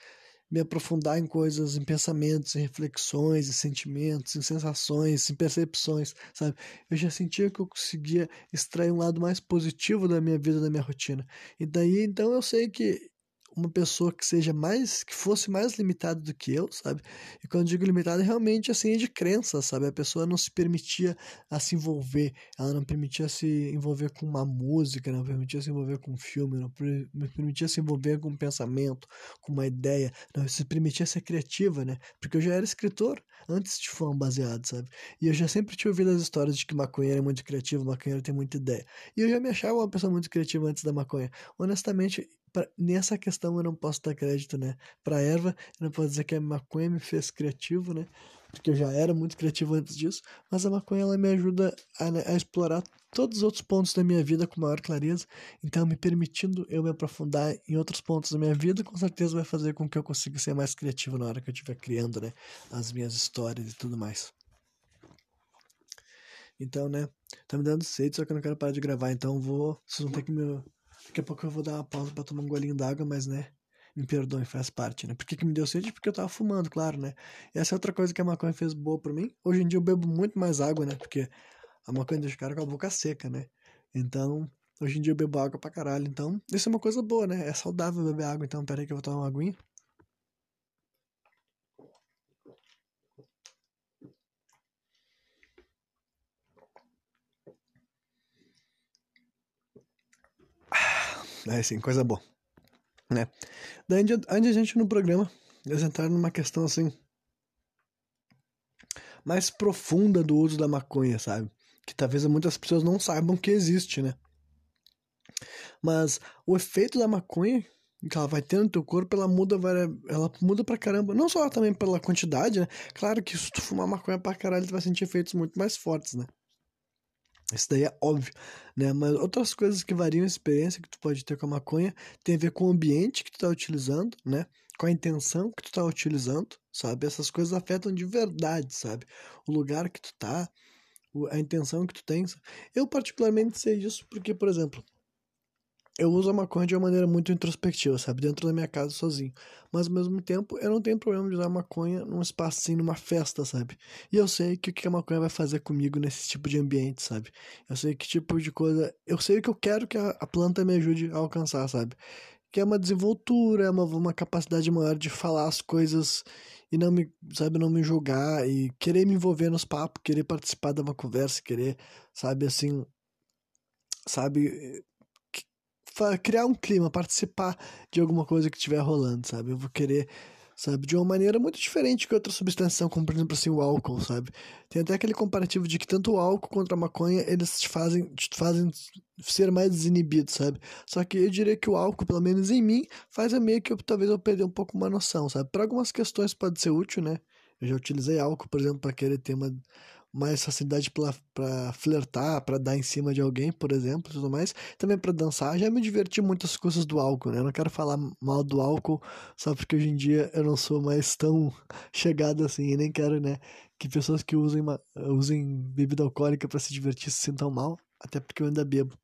me aprofundar em coisas, em pensamentos, em reflexões, em sentimentos, em sensações, em percepções, sabe? Eu já sentia que eu conseguia extrair um lado mais positivo da minha vida, da minha rotina. E daí, então, eu sei que uma pessoa que seja mais, que fosse mais limitada do que eu, sabe? E quando digo limitada, realmente assim é de crença, sabe? A pessoa não se permitia a se envolver, ela não permitia se envolver com uma música, não permitia se envolver com um filme, não permitia se envolver com um pensamento, com uma ideia, não se permitia ser criativa, né? Porque eu já era escritor antes de fumar um baseado, sabe? E eu já sempre tinha ouvido as histórias de que maconheiro é muito criativo, maconheiro tem muita ideia. E eu já me achava uma pessoa muito criativa antes da maconha. Honestamente, pra, nessa questão eu não posso dar crédito, né? Pra erva, eu não posso dizer que a maconha me fez criativo, né? Porque eu já era muito criativo antes disso, mas a maconha ela me ajuda a, né, a explorar todos os outros pontos da minha vida com maior clareza. Então, me permitindo eu me aprofundar em outros pontos da minha vida, com certeza vai fazer com que eu consiga ser mais criativo na hora que eu estiver criando, né? As minhas histórias e tudo mais. Então, né? Tá me dando sede, só que eu não quero parar de gravar, então vou. Vocês vão ter que me Daqui a pouco eu vou dar uma pausa para tomar um golinho d'água, mas né, me perdoem, faz parte, né? Por que, que me deu sede? Porque eu tava fumando, claro, né? E essa é outra coisa que a maconha fez boa para mim. Hoje em dia eu bebo muito mais água, né? Porque a maconha deixa o cara com a boca seca, né? Então, hoje em dia eu bebo água pra caralho. Então, isso é uma coisa boa, né? É saudável beber água. Então, peraí que eu vou tomar uma aguinha. É sim, coisa boa. Né? Daí, antes a gente no programa, eles entraram numa questão assim. mais profunda do uso da maconha, sabe? Que talvez muitas pessoas não saibam que existe, né? Mas o efeito da maconha que ela vai ter no teu corpo, ela muda, ela muda pra caramba. Não só também pela quantidade, né? Claro que se tu fumar maconha pra caralho, tu vai sentir efeitos muito mais fortes, né? Isso daí é óbvio, né? Mas outras coisas que variam a experiência que tu pode ter com a maconha tem a ver com o ambiente que tu tá utilizando, né? Com a intenção que tu tá utilizando, sabe? Essas coisas afetam de verdade, sabe? O lugar que tu tá, a intenção que tu tens. Eu particularmente sei isso porque, por exemplo, eu uso a maconha de uma maneira muito introspectiva, sabe? Dentro da minha casa sozinho. Mas ao mesmo tempo, eu não tenho problema de usar maconha num espaço assim, numa festa, sabe? E eu sei que o que a maconha vai fazer comigo nesse tipo de ambiente, sabe? Eu sei que tipo de coisa. Eu sei o que eu quero que a, planta me ajude a alcançar, sabe? Que é uma desenvoltura, é uma, uma capacidade maior de falar as coisas e não me, sabe, não me julgar e querer me envolver nos papos, querer participar de uma conversa, querer, sabe, assim, sabe, criar um clima, participar de alguma coisa que estiver rolando, sabe? Eu vou querer, sabe, de uma maneira muito diferente que outra substância, como por exemplo assim o álcool, sabe? Tem até aquele comparativo de que tanto o álcool quanto a maconha, eles te fazem, te fazem ser mais desinibido, sabe? Só que eu diria que o álcool, pelo menos em mim, faz meio que eu, talvez eu perder um pouco uma noção, sabe? Para algumas questões pode ser útil, né? Eu já utilizei álcool, por exemplo, para querer ter uma mais facilidade para flertar, para dar em cima de alguém, por exemplo, tudo mais. Também para dançar. Já me diverti muito as coisas do álcool, né? Eu não quero falar mal do álcool só porque hoje em dia eu não sou mais tão chegado assim e nem quero, né, que pessoas que usem, uma, usem bebida alcoólica para se divertir se sintam mal, até porque eu ainda bebo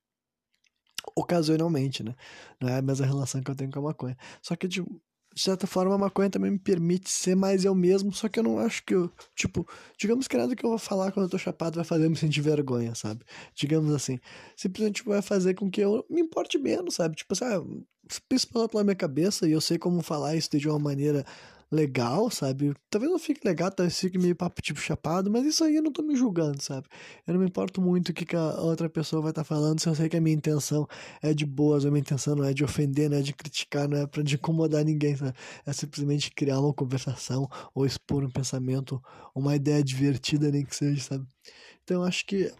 ocasionalmente, né? Não é a mesma relação que eu tenho com a maconha. Só que, tipo, de certa forma, a maconha também me permite ser mais eu mesmo, só que eu não acho que eu, tipo, digamos que nada que eu vou falar quando eu tô chapado vai fazer eu me sentir vergonha, sabe? Digamos assim, simplesmente vai fazer com que eu me importe menos, sabe? Tipo, sabe, isso passou pela minha cabeça e eu sei como falar isso de uma maneira legal, sabe? Talvez não fique legal, talvez fique meio papo tipo chapado, mas isso aí eu não tô me julgando, sabe? Eu não me importo muito o que, que a outra pessoa vai estar tá falando, se eu sei que a minha intenção é de boas, a minha intenção não é de ofender, não é de criticar, não é pra de incomodar ninguém, sabe? É simplesmente criar uma conversação ou expor um pensamento, uma ideia divertida, nem que seja, sabe? Então eu acho que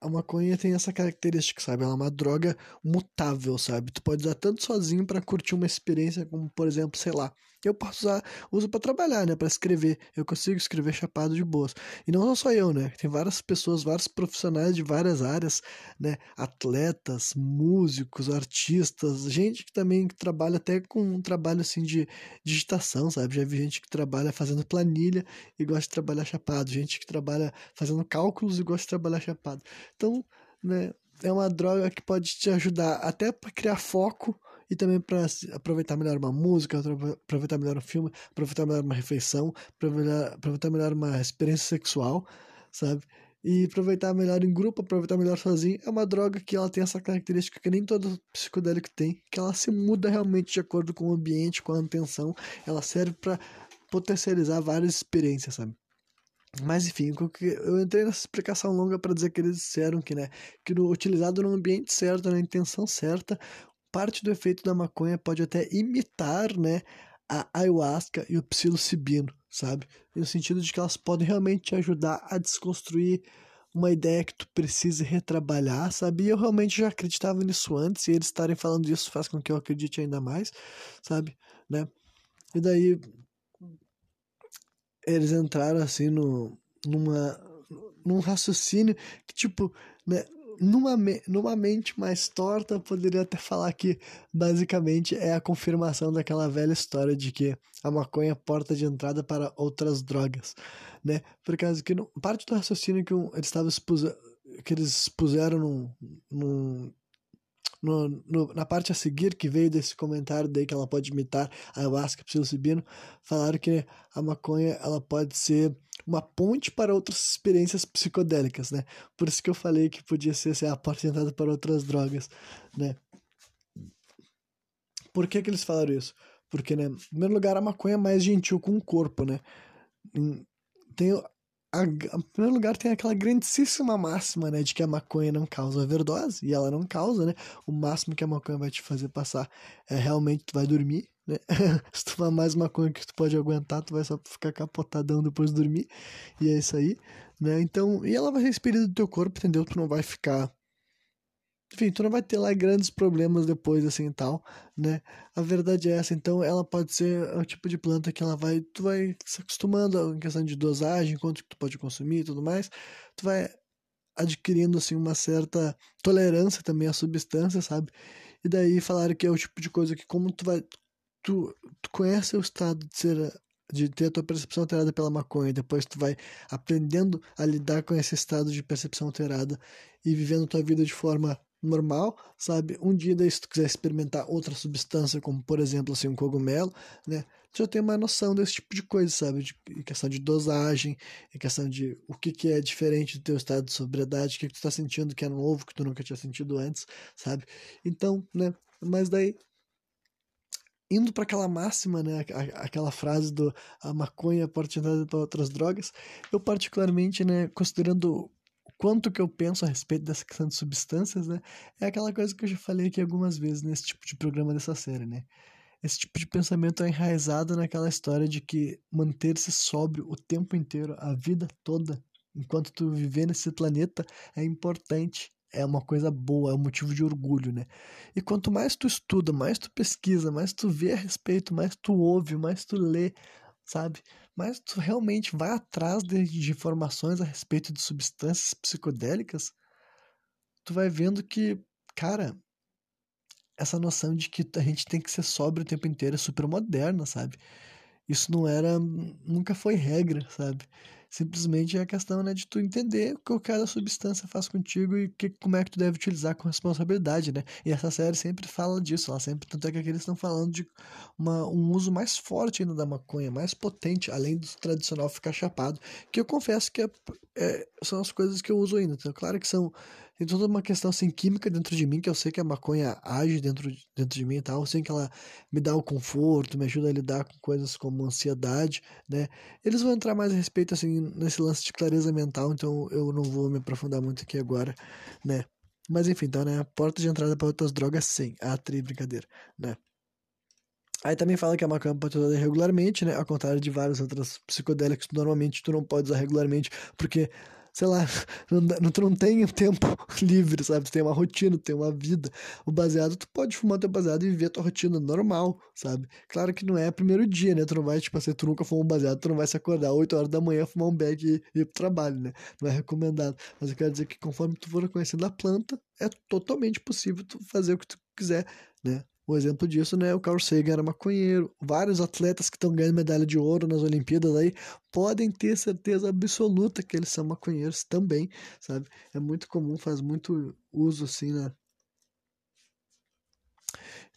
a maconha tem essa característica, sabe? Ela é uma droga mutável, sabe? Tu pode usar tanto sozinho para curtir uma experiência, como por exemplo, sei lá, eu posso usar, uso para trabalhar, né, para escrever. Eu consigo escrever chapado de boas. E não só eu, né? Tem várias pessoas, vários profissionais de várias áreas, né? Atletas, músicos, artistas, gente que também trabalha até com um trabalho assim de digitação, sabe? Já vi gente que trabalha fazendo planilha e gosta de trabalhar chapado, gente que trabalha fazendo cálculos e gosta de trabalhar chapado. Então, né, é uma droga que pode te ajudar até para criar foco e também para aproveitar melhor uma música, aproveitar melhor um filme, aproveitar melhor uma refeição, aproveitar, aproveitar melhor uma experiência sexual, sabe? E aproveitar melhor em grupo, aproveitar melhor sozinho. É uma droga que ela tem essa característica que nem todo psicodélico tem, que ela se muda realmente de acordo com o ambiente, com a intenção. Ela serve para potencializar várias experiências, sabe? Mas enfim, eu entrei nessa explicação longa para dizer que eles disseram que, né, que no, utilizado no ambiente certo, na intenção certa, parte do efeito da maconha pode até imitar, né, a ayahuasca e o psilocibino, sabe? No sentido de que elas podem realmente te ajudar a desconstruir uma ideia que tu precisa retrabalhar, sabe? E eu realmente já acreditava nisso antes, e eles estarem falando isso faz com que eu acredite ainda mais, sabe? Né? E daí eles entraram assim no numa num raciocínio que tipo, né, numa, numa mente mais torta, poderia até falar que basicamente é a confirmação daquela velha história de que a maconha é porta de entrada para outras drogas, né? Por causa que no, parte do raciocínio que um, eles estavam que eles expuseram num, num no, no, na parte a seguir, que veio desse comentário daí que ela pode imitar a ayahuasca psilocibino, falaram que a maconha ela pode ser uma ponte para outras experiências psicodélicas, né? Por isso que eu falei que podia ser assim, a porta de entrada para outras drogas, né? Por que que eles falaram isso? Porque, né, em primeiro lugar, a maconha é mais gentil com o corpo, né? Tem a, em primeiro lugar, tem aquela grandíssima máxima, né, de que a maconha não causa overdose, e ela não causa, né? O máximo que a maconha vai te fazer passar é realmente tu vai dormir, né? Se tu fumar mais maconha que tu pode aguentar, tu vai só ficar capotadão depois de dormir, e é isso aí, né? Então, e ela vai expelida do teu corpo, entendeu? Tu não vai ficar enfim, tu não vai ter lá grandes problemas depois, assim, e tal, né? A verdade é essa, então ela pode ser o tipo de planta que ela vai, tu vai se acostumando em questão de dosagem, quanto que tu pode consumir e tudo mais, tu vai adquirindo, assim, uma certa tolerância também à substância, sabe? E daí falaram que é o tipo de coisa que como tu vai, tu, tu conhece o estado de ser de ter a tua percepção alterada pela maconha, depois tu vai aprendendo a lidar com esse estado de percepção alterada e vivendo tua vida de forma normal, sabe? Um dia daí, se tu quiser experimentar outra substância, como por exemplo assim, um cogumelo, né? Tu já tem uma noção desse tipo de coisa, sabe? De, em questão de dosagem, em questão de o que, que é diferente do teu estado de sobriedade, o que, que tu tá sentindo que é novo, que tu nunca tinha sentido antes, sabe? Então, né? Mas daí indo para aquela máxima, né, aquela frase do a maconha pode entrada para outras drogas, eu particularmente, né, considerando quanto que eu penso a respeito dessa questão de substâncias, né? É aquela coisa que eu já falei aqui algumas vezes nesse tipo de programa dessa série, né? Esse tipo de pensamento é enraizado naquela história de que manter-se sóbrio o tempo inteiro, a vida toda, enquanto tu viver nesse planeta, é importante, é uma coisa boa, é um motivo de orgulho, né? E quanto mais tu estuda, mais tu pesquisa, mais tu vê a respeito, mais tu ouve, mais tu lê, sabe? Mas tu realmente vai atrás de, informações a respeito de substâncias psicodélicas, tu vai vendo que, cara, essa noção de que a gente tem que ser sóbrio o tempo inteiro é super moderna, sabe? Isso não era, nunca foi regra, sabe? Simplesmente é a questão, né, de tu entender o que cada substância faz contigo e que, como é que tu deve utilizar com responsabilidade, né? E essa série sempre fala disso, ela sempre, tanto é que aqui eles estão falando de uma, um uso mais forte ainda da maconha, mais potente, além do tradicional ficar chapado, que eu confesso que é, é, são as coisas que eu uso ainda. Então, claro que são tem toda uma questão assim química dentro de mim, que eu sei que a maconha age dentro, dentro de mim e tal, eu sei que ela me dá o conforto, me ajuda a lidar com coisas como ansiedade, né? Eles vão entrar mais a respeito assim nesse lance de clareza mental, então eu não vou me aprofundar muito aqui agora, né? Mas enfim, então, né, porta de entrada para outras drogas sim, a tri brincadeira, né? Aí também fala que a maconha pode ser usada regularmente, né? Ao contrário de várias outras psicodélicas que normalmente tu não pode usar regularmente, porque sei lá, não, tu não tem tempo livre, sabe? Tu tem uma rotina, tu tem uma vida. O baseado, tu pode fumar teu baseado e viver a tua rotina normal, sabe? Claro que não é primeiro dia, né? Tu não vai, tipo assim, tu nunca fumou um baseado, tu não vai se acordar 8 horas da manhã, fumar um bag e ir pro trabalho, né? Não é recomendado. Mas eu quero dizer que conforme tu for conhecendo a planta, é totalmente possível tu fazer o que tu quiser, né? Um exemplo disso, né, o Carl Sagan era maconheiro. Vários atletas que estão ganhando medalha de ouro nas Olimpíadas aí podem ter certeza absoluta que eles são maconheiros também, sabe? É muito comum, faz muito uso assim, né?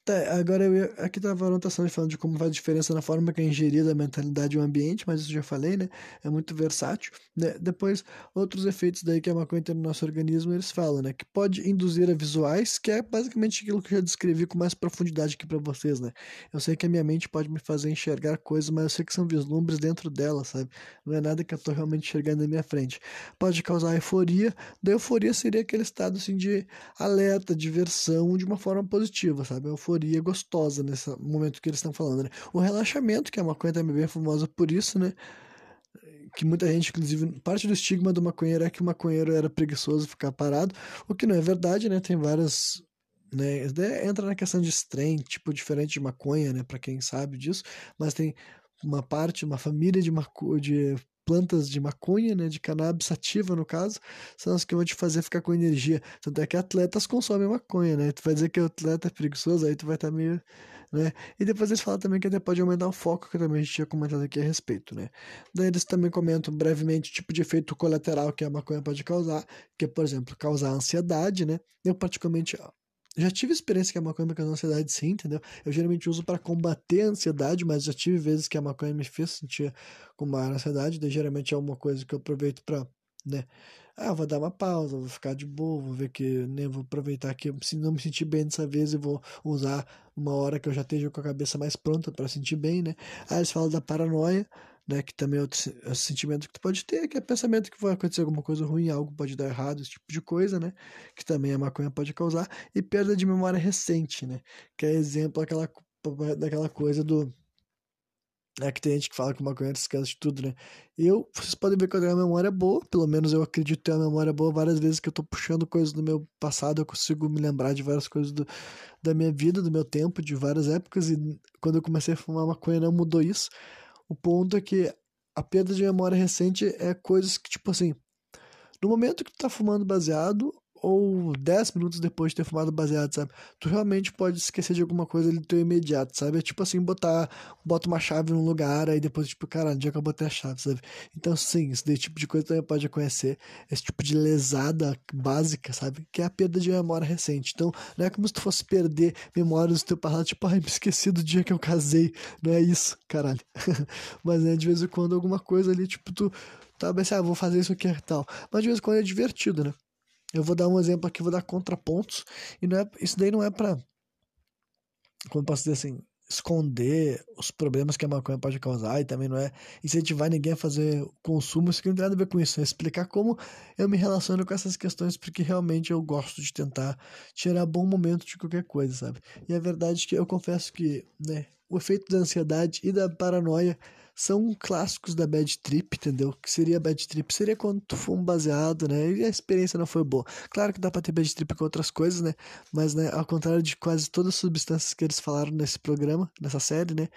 Tá, agora eu ia, aqui tava a anotação falando de como faz diferença na forma que é ingerida a mentalidade e o ambiente, mas isso já falei, né? É muito versátil. Né? Depois, outros efeitos daí que a maconha tem no nosso organismo, eles falam, né? Que pode induzir a visuais, que é basicamente aquilo que eu já descrevi com mais profundidade aqui para vocês, né? Eu sei que a minha mente pode me fazer enxergar coisas, mas eu sei que são vislumbres dentro dela, sabe? Não é nada que eu tô realmente enxergando na minha frente. Pode causar euforia, da euforia seria aquele estado assim de alerta, diversão, de uma forma positiva, sabe? euforia euforia gostosa nesse momento que eles estão falando, né? O relaxamento, que a maconha também é bem famosa por isso, né? Que muita gente, inclusive, parte do estigma do maconheiro é que o maconheiro era preguiçoso ficar parado, o que não é verdade, né? Tem várias né? Entra na questão de strain, tipo diferente de maconha, né? Para quem sabe disso, mas tem uma parte, uma família de, maco de plantas de maconha, né, de cannabis sativa no caso, são as que vão te fazer ficar com energia. Tanto é que atletas consomem maconha, né? Tu vai dizer que o atleta é preguiçoso, aí tu vai estar tá meio, né? E depois eles falam também que até pode aumentar o foco, que também a gente tinha comentado aqui a respeito, né? Daí eles também comentam brevemente o tipo de efeito colateral que a maconha pode causar, que é, por exemplo, causar ansiedade, né? Eu particularmente já tive experiência que a maconha me causou ansiedade, sim, entendeu? Eu geralmente uso para combater a ansiedade, mas já tive vezes que a maconha me fez sentir com maior ansiedade, daí geralmente é uma coisa que eu aproveito para, né? Ah, vou dar uma pausa, vou ficar de boa, vou ver que, né, vou aproveitar que se não me sentir bem dessa vez, eu vou usar uma hora que eu já esteja com a cabeça mais pronta para sentir bem, né? Aí eles falam da paranoia, né? Que também é outro sentimento que tu pode ter, que é pensamento que vai acontecer alguma coisa ruim, algo pode dar errado, esse tipo de coisa, né? Que também a maconha pode causar. E perda de memória recente, né? Que é exemplo aquela, daquela coisa do. É que tem gente que fala que maconha esquece de tudo, né? Eu, vocês podem ver que eu tenho uma memória boa, pelo menos eu acredito ter uma memória boa. Várias vezes que eu tô puxando coisas do meu passado, eu consigo me lembrar de várias coisas do, da minha vida, do meu tempo, de várias épocas. E quando eu comecei a fumar maconha, não mudou isso. O ponto é que a perda de memória recente é coisas que, tipo assim, no momento que tu tá fumando baseado, ou 10 minutos depois de ter fumado baseado, sabe? Tu realmente pode esquecer de alguma coisa ali do teu imediato, sabe? É tipo assim, botar, bota uma chave num lugar, aí depois, tipo, caralho, onde é que eu botei a chave, sabe? Então, sim, esse tipo de coisa também pode acontecer, esse tipo de lesada básica, sabe? Que é a perda de memória recente. Então, não é como se tu fosse perder memórias do teu passado, tipo, ai, me esqueci do dia que eu casei. Não é isso, caralho. Mas, né, de vez em quando alguma coisa ali, tipo, tu tá pensando, ah, vou fazer isso aqui e tal. Mas de vez em quando é divertido, né? Eu vou dar um exemplo aqui, vou dar contrapontos. E não é, isso daí não é para, como posso dizer assim, esconder os problemas que a maconha pode causar e também não é incentivar ninguém a fazer consumo, isso que não tem nada a ver com isso, é explicar como eu me relaciono com essas questões, porque realmente eu gosto de tentar tirar bom momento de qualquer coisa, sabe? E a verdade é que eu confesso que, né, o efeito da ansiedade e da paranoia são clássicos da bad trip, entendeu? Que seria bad trip? Seria quando tu for um baseado, né? E a experiência não foi boa. Claro que dá pra ter bad trip com outras coisas, né? Mas, né, ao contrário de quase todas as substâncias que eles falaram nesse programa, nessa série, né?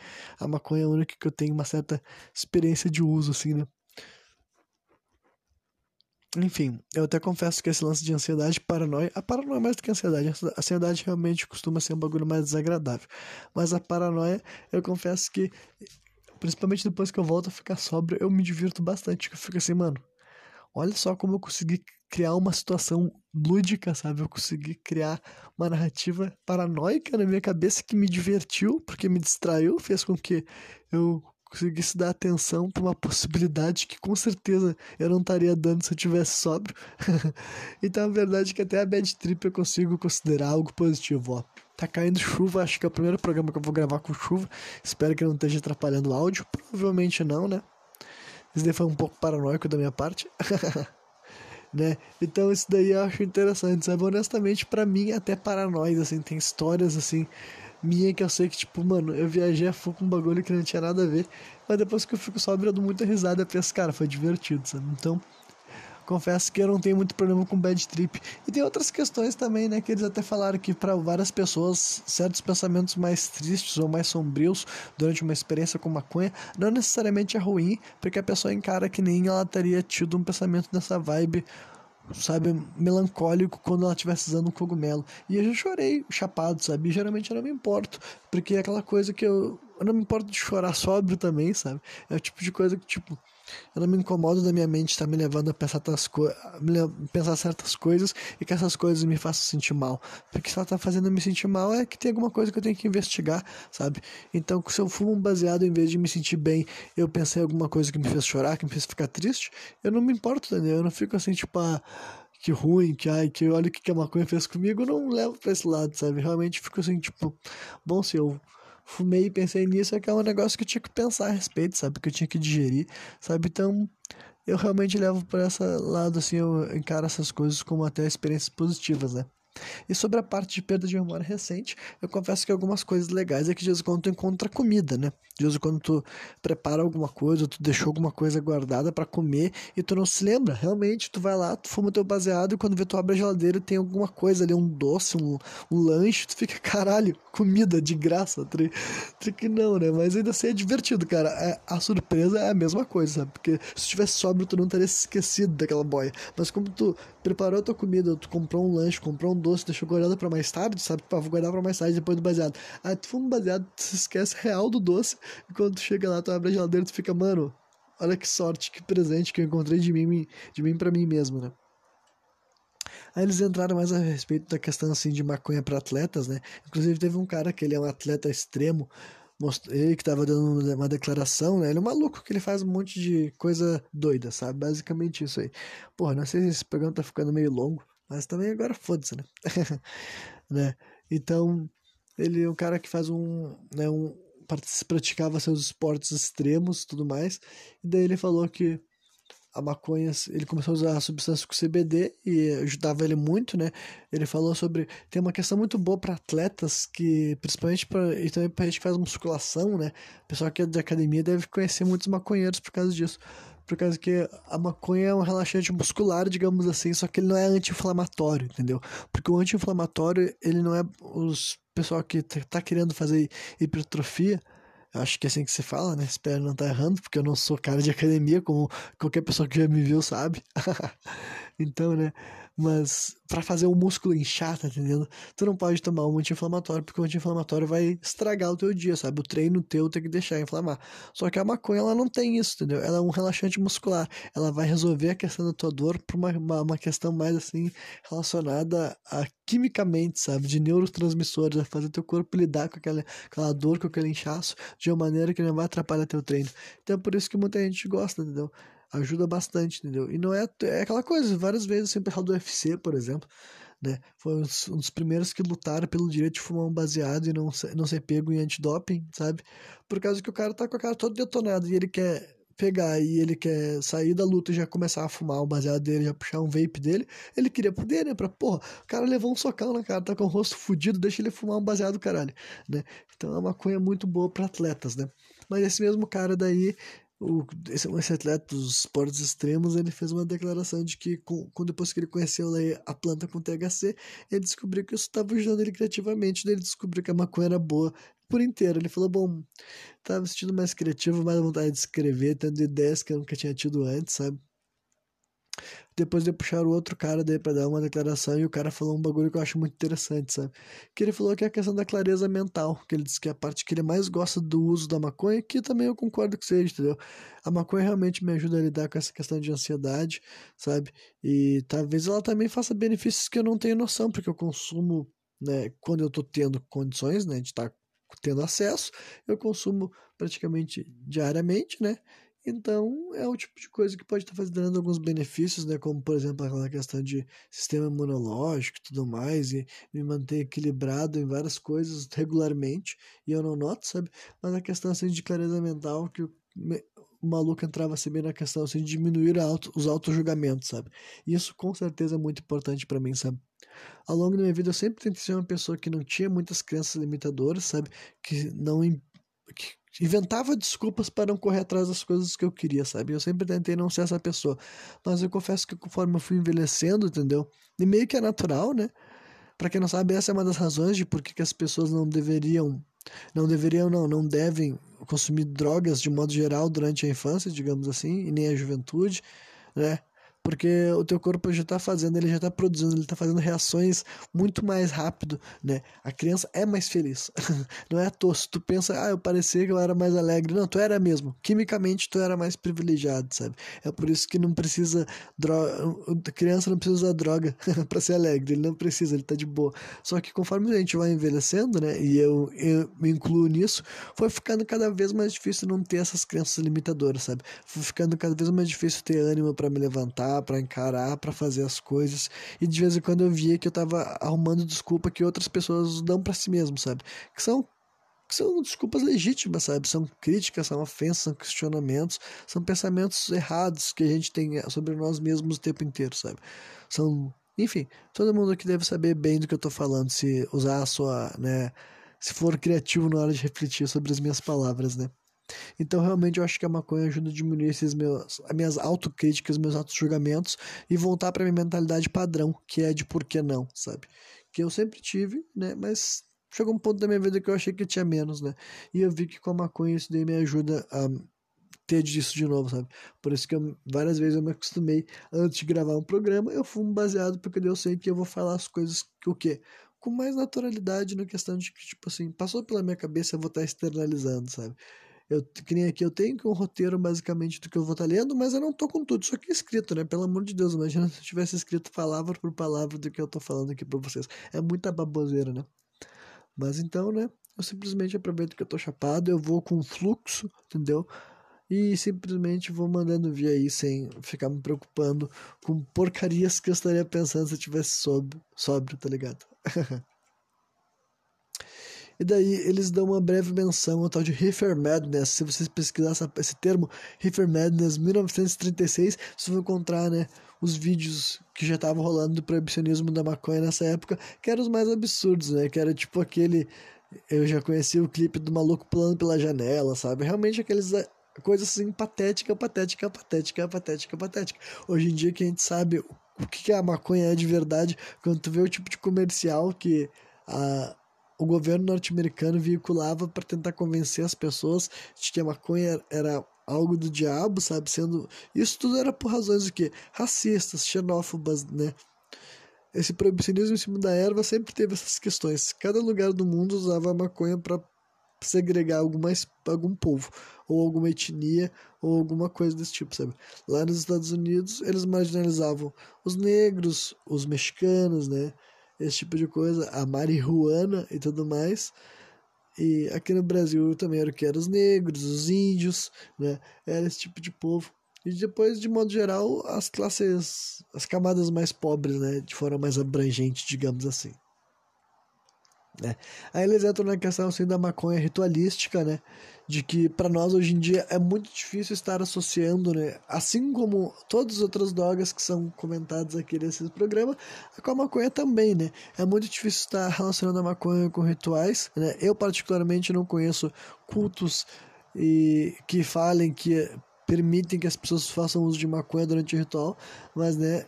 A maconha é a única que eu tenho uma certa experiência de uso, assim, né? Enfim, eu até confesso que esse lance de ansiedade, paranoia, a paranoia é mais do que a ansiedade, a ansiedade realmente costuma ser um bagulho mais desagradável. Mas a paranoia, eu confesso que Principalmente depois que eu volto a ficar sóbrio, eu me divirto bastante. Eu fico assim, mano, olha só como eu consegui criar uma situação lúdica, sabe? Eu consegui criar uma narrativa paranoica na minha cabeça que me divertiu, porque me distraiu, fez com que eu conseguisse dar atenção para uma possibilidade que com certeza eu não estaria dando se eu tivesse sóbrio. então a verdade é que até a bad trip eu consigo considerar algo positivo, ó. Tá caindo chuva, acho que é o primeiro programa que eu vou gravar com chuva. Espero que não esteja atrapalhando o áudio. Provavelmente não, né? Isso daí foi um pouco paranoico da minha parte. né? Então isso daí eu acho interessante, sabe? Honestamente, para mim até paranoia, assim, tem histórias assim minha que eu sei que, tipo, mano, eu viajei a full com um bagulho que não tinha nada a ver. Mas depois que eu fico sóbrio, eu dou muita risada. Eu penso, cara, foi divertido, sabe? Então, confesso que eu não tenho muito problema com bad trip. E tem outras questões também, né? Que eles até falaram que para várias pessoas, certos pensamentos mais tristes ou mais sombrios durante uma experiência com maconha não necessariamente é ruim, porque a pessoa encara que nem ela teria tido um pensamento dessa vibe sabe, melancólico quando ela estivesse usando um cogumelo. E eu já chorei chapado, sabe? E geralmente eu não me importo, porque é aquela coisa que eu, eu não me importo de chorar sóbrio também, sabe? É o tipo de coisa que, tipo, eu não me incomodo da minha mente estar tá me levando a pensar, tantas pensar certas coisas e que essas coisas me façam sentir mal. Porque se ela está fazendo me sentir mal, é que tem alguma coisa que eu tenho que investigar, sabe? Então, se eu fumo um baseado, em vez de me sentir bem, eu pensei em alguma coisa que me fez chorar, que me fez ficar triste, eu não me importo, entendeu? Eu não fico assim, tipo, ah, que ruim, que ai, que olha o que a maconha fez comigo, eu não levo pra esse lado, sabe? Realmente fico assim, tipo, bom, se eu fumei e pensei nisso, é que é um negócio que eu tinha que pensar a respeito, sabe? Que eu tinha que digerir, sabe? Então, eu realmente levo para esse lado, assim, eu encaro essas coisas como até experiências positivas, né? E sobre a parte de perda de memória recente, eu confesso que algumas coisas legais é que de vez em quando tu encontra comida, né? De vez em quando tu prepara alguma coisa, tu deixou alguma coisa guardada para comer e tu não se lembra. Realmente, tu vai lá, tu fuma teu baseado e quando vê tu abre a geladeira tem alguma coisa ali, um doce, um, um lanche, tu fica, caralho, comida de graça. Tri, tri que não, né? Mas ainda assim é divertido, cara. É, a surpresa é a mesma coisa, sabe? Porque se tivesse sóbrio, tu não teria se esquecido daquela boia. Mas como tu preparou a tua comida, tu comprou um lanche, comprou um doce, deixou guardado para mais tarde, sabe? Vou guardar para mais tarde depois do baseado. Aí tu fuma baseado, tu se esquece real do doce, e quando tu chega lá, tu abre a geladeira, tu fica, mano, olha que sorte, que presente que eu encontrei de mim, de mim para mim mesmo, né? Aí eles entraram mais a respeito da questão assim de maconha para atletas, né? Inclusive teve um cara que ele é um atleta extremo, ele que tava dando uma declaração, né? Ele é um maluco que ele faz um monte de coisa doida, sabe? Basicamente isso aí. Porra, não sei se esse programa tá ficando meio longo. Mas também agora foda-se, né? né? Então, ele é um cara que faz um, né, um praticava seus esportes extremos tudo mais. E daí ele falou que a maconha, ele começou a usar a substância com CBD e ajudava ele muito, né? Ele falou sobre tem uma questão muito boa para atletas que principalmente para e também para gente que faz musculação, né? O pessoal que é de academia deve conhecer muitos maconheiros por causa disso por causa que a maconha é um relaxante muscular, digamos assim, só que ele não é anti-inflamatório, entendeu? Porque o anti-inflamatório, ele não é os pessoal que tá querendo fazer hipertrofia, acho que é assim que se fala, né? Espero não estar tá errando, porque eu não sou cara de academia, como qualquer pessoa que já me viu sabe. então, né? Mas para fazer o músculo inchar, tá entendendo? Tu não pode tomar um anti-inflamatório, porque o anti-inflamatório vai estragar o teu dia, sabe? O treino teu tem que deixar inflamar. Só que a maconha, ela não tem isso, entendeu? Ela é um relaxante muscular. Ela vai resolver a questão da tua dor por uma, uma, uma questão mais, assim, relacionada a quimicamente, sabe? De neurotransmissores, vai fazer teu corpo lidar com aquela, aquela dor, com aquele inchaço, de uma maneira que não vai atrapalhar teu treino. Então é por isso que muita gente gosta, entendeu? Ajuda bastante, entendeu? E não é, é aquela coisa, várias vezes assim, o do UFC, por exemplo, né, foi um dos primeiros que lutaram pelo direito de fumar um baseado e não, não ser pego em antidoping, sabe? Por causa que o cara tá com a cara toda detonada e ele quer pegar e ele quer sair da luta e já começar a fumar o baseado dele, já puxar um vape dele, ele queria poder, né? Pra, porra, o cara levou um socão na cara, tá com o rosto fudido, deixa ele fumar um baseado, caralho, né? Então é uma maconha muito boa para atletas, né? Mas esse mesmo cara daí, o, esse, esse atleta dos esportes extremos, ele fez uma declaração de que com, com, depois que ele conheceu a planta com THC, ele descobriu que isso estava ajudando ele criativamente, ele descobriu que a maconha era boa por inteiro. Ele falou, bom, estava me sentindo mais criativo, mais vontade de escrever, tendo ideias que eu nunca tinha tido antes, sabe? Depois de puxar o outro cara daí pra dar uma declaração e o cara falou um bagulho que eu acho muito interessante, sabe? Que ele falou que é a questão da clareza mental, que ele disse que é a parte que ele mais gosta do uso da maconha, que também eu concordo que seja, entendeu? A maconha realmente me ajuda a lidar com essa questão de ansiedade, sabe? E talvez ela também faça benefícios que eu não tenho noção, porque eu consumo, né, quando eu tô tendo condições, né, de estar tá tendo acesso, eu consumo praticamente diariamente, né? Então, é o tipo de coisa que pode estar fazendo alguns benefícios, né? Como, por exemplo, aquela questão de sistema imunológico e tudo mais, e me manter equilibrado em várias coisas regularmente, e eu não noto, sabe? Mas a questão, assim, de clareza mental, que o, o maluco entrava assim bem na questão, assim, de diminuir auto, os auto-julgamentos, sabe? Isso, com certeza, é muito importante para mim, sabe? Ao longo da minha vida, eu sempre tentei ser uma pessoa que não tinha muitas crenças limitadoras, sabe? Que não... Inventava desculpas para não correr atrás das coisas que eu queria, sabe? Eu sempre tentei não ser essa pessoa. Mas eu confesso que conforme eu fui envelhecendo, entendeu? E meio que é natural, né? Para quem não sabe, essa é uma das razões de por que as pessoas não deveriam não deveriam não, não devem consumir drogas de modo geral durante a infância, digamos assim, e nem a juventude, né? Porque o teu corpo já está fazendo, ele já está produzindo, ele está fazendo reações muito mais rápido, né? A criança é mais feliz, não é. Se tu pensa, ah, eu parecia que eu era mais alegre, não, tu era mesmo. Quimicamente tu era mais privilegiado, sabe? É por isso que não precisa droga, a criança não precisa usar droga para ser alegre, ele não precisa, ele tá de boa. Só que conforme a gente vai envelhecendo, né? E eu, eu me incluo nisso, foi ficando cada vez mais difícil não ter essas crenças limitadoras, sabe? Foi ficando cada vez mais difícil ter ânimo para me levantar para encarar, para fazer as coisas. E de vez em quando eu via que eu tava arrumando desculpa que outras pessoas dão para si mesmo, sabe? Que são que são desculpas legítimas, sabe? São críticas, são ofensas, são questionamentos, são pensamentos errados que a gente tem sobre nós mesmos o tempo inteiro, sabe? São, enfim, todo mundo aqui deve saber bem do que eu tô falando, se usar a sua, né, se for criativo na hora de refletir sobre as minhas palavras, né? Então, realmente, eu acho que a maconha ajuda a diminuir esses meus, as minhas autocríticas, meus auto-julgamentos e voltar para minha mentalidade padrão, que é de por que não, sabe? Que eu sempre tive, né? Mas chegou um ponto da minha vida que eu achei que tinha menos, né? E eu vi que com a maconha isso daí me ajuda a ter disso de novo, sabe? Por isso que eu, várias vezes eu me acostumei, antes de gravar um programa, eu fumo baseado porque eu sei que eu vou falar as coisas, o quê? Com mais naturalidade na questão de que, tipo assim, passou pela minha cabeça, eu vou estar externalizando, sabe? Eu, nem aqui, eu tenho um roteiro basicamente do que eu vou estar tá lendo, mas eu não tô com tudo isso aqui escrito, né? Pelo amor de Deus, imagina se eu tivesse escrito palavra por palavra do que eu tô falando aqui pra vocês. É muita baboseira, né? Mas então, né? Eu simplesmente aproveito que eu tô chapado, eu vou com fluxo, entendeu? E simplesmente vou mandando via aí sem ficar me preocupando com porcarias que eu estaria pensando se eu tivesse sóbrio, sóbrio tá ligado? E daí eles dão uma breve menção ao tal de Reefer Madness. Se vocês pesquisarem esse termo, Reefer Madness 1936, vocês vão encontrar, né, os vídeos que já estavam rolando do proibicionismo da maconha nessa época, que eram os mais absurdos, né? Que era tipo aquele. Eu já conheci o clipe do maluco pulando pela janela, sabe? Realmente aqueles eh, coisas assim, patética, patética, patética, patética, patética. Hoje em dia que a gente sabe o que a maconha é de verdade, quando tu vê o tipo de comercial que a, o governo norte-americano veiculava para tentar convencer as pessoas de que a maconha era algo do diabo, sabe? Sendo isso tudo era por razões de que racistas, xenófobas, né? Esse proibicionismo em cima da erva sempre teve essas questões. Cada lugar do mundo usava a maconha para segregar alguma, algum povo, ou alguma etnia, ou alguma coisa desse tipo, sabe? Lá nos Estados Unidos, eles marginalizavam os negros, os mexicanos, né? Esse tipo de coisa, a marihuana e tudo mais. E aqui no Brasil também era o que eram os negros, os índios, né? Era esse tipo de povo. E depois, de modo geral, as classes, as camadas mais pobres, né? De forma mais abrangente, digamos assim. Né? Aí eles entram na questão assim, da maconha ritualística, né? De que para nós hoje em dia é muito difícil estar associando, né? Assim como todas as outras drogas que são comentadas aqui nesse programa, com a maconha também, né? É muito difícil estar relacionando a maconha com rituais, né? Eu particularmente não conheço cultos e que falem que permitem que as pessoas façam uso de maconha durante o ritual, mas né,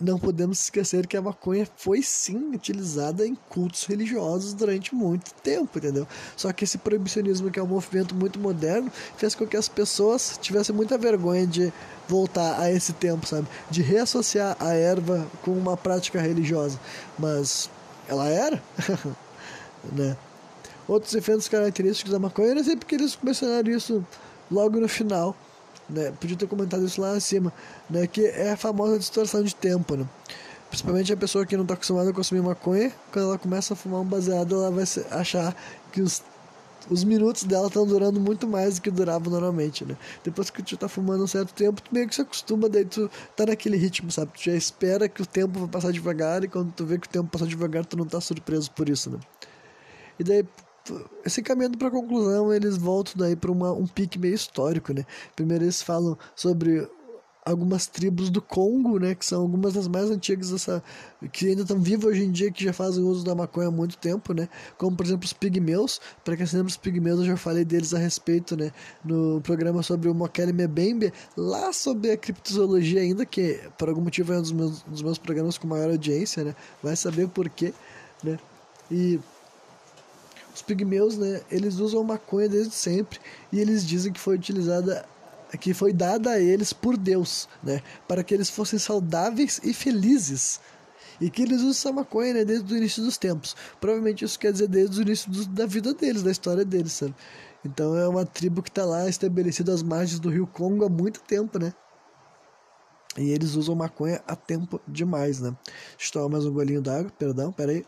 não podemos esquecer que a maconha foi sim utilizada em cultos religiosos durante muito tempo, entendeu? Só que esse proibicionismo, que é um movimento muito moderno, fez com que as pessoas tivessem muita vergonha de voltar a esse tempo, sabe? De reassociar a erva com uma prática religiosa. Mas ela era, né? Outros efeitos característicos da maconha era sempre que eles mencionaram isso logo no final né? Podia ter comentado isso lá acima, né? Que é a famosa distorção de tempo, né? Principalmente a pessoa que não está acostumada a consumir maconha, quando ela começa a fumar um baseado, ela vai achar que os, os minutos dela estão durando muito mais do que duravam normalmente, né? Depois que tu tá fumando um certo tempo, tu meio que se acostuma, daí tu tá naquele ritmo, sabe? Tu já espera que o tempo vai passar devagar e quando tu vê que o tempo passa devagar, tu não tá surpreso por isso, né? E daí, se caminhando para a conclusão, eles voltam daí para um pique meio histórico, né? Primeiro eles falam sobre algumas tribos do Congo, né, que são algumas das mais antigas dessa, que ainda estão vivas hoje em dia, que já fazem uso da maconha há muito tempo, né, como por exemplo os pigmeus, para quem se lembra os pigmeus, eu já falei deles a respeito, né, no programa sobre o Mokele Mebembe, lá sobre a criptozoologia ainda, que por algum motivo é um dos meus, dos meus programas com maior audiência, né, vai saber por quê, né, e os pigmeus, né, eles usam maconha desde sempre e eles dizem que foi utilizada que foi dada a eles por Deus, né, para que eles fossem saudáveis e felizes. E que eles usam essa maconha né, desde o início dos tempos. Provavelmente isso quer dizer desde o início do, da vida deles, da história deles, sabe? Então é uma tribo que está lá estabelecida às margens do rio Congo há muito tempo, né? E eles usam maconha há tempo demais, né? Deixa eu tomar mais um golinho d'água, perdão, peraí.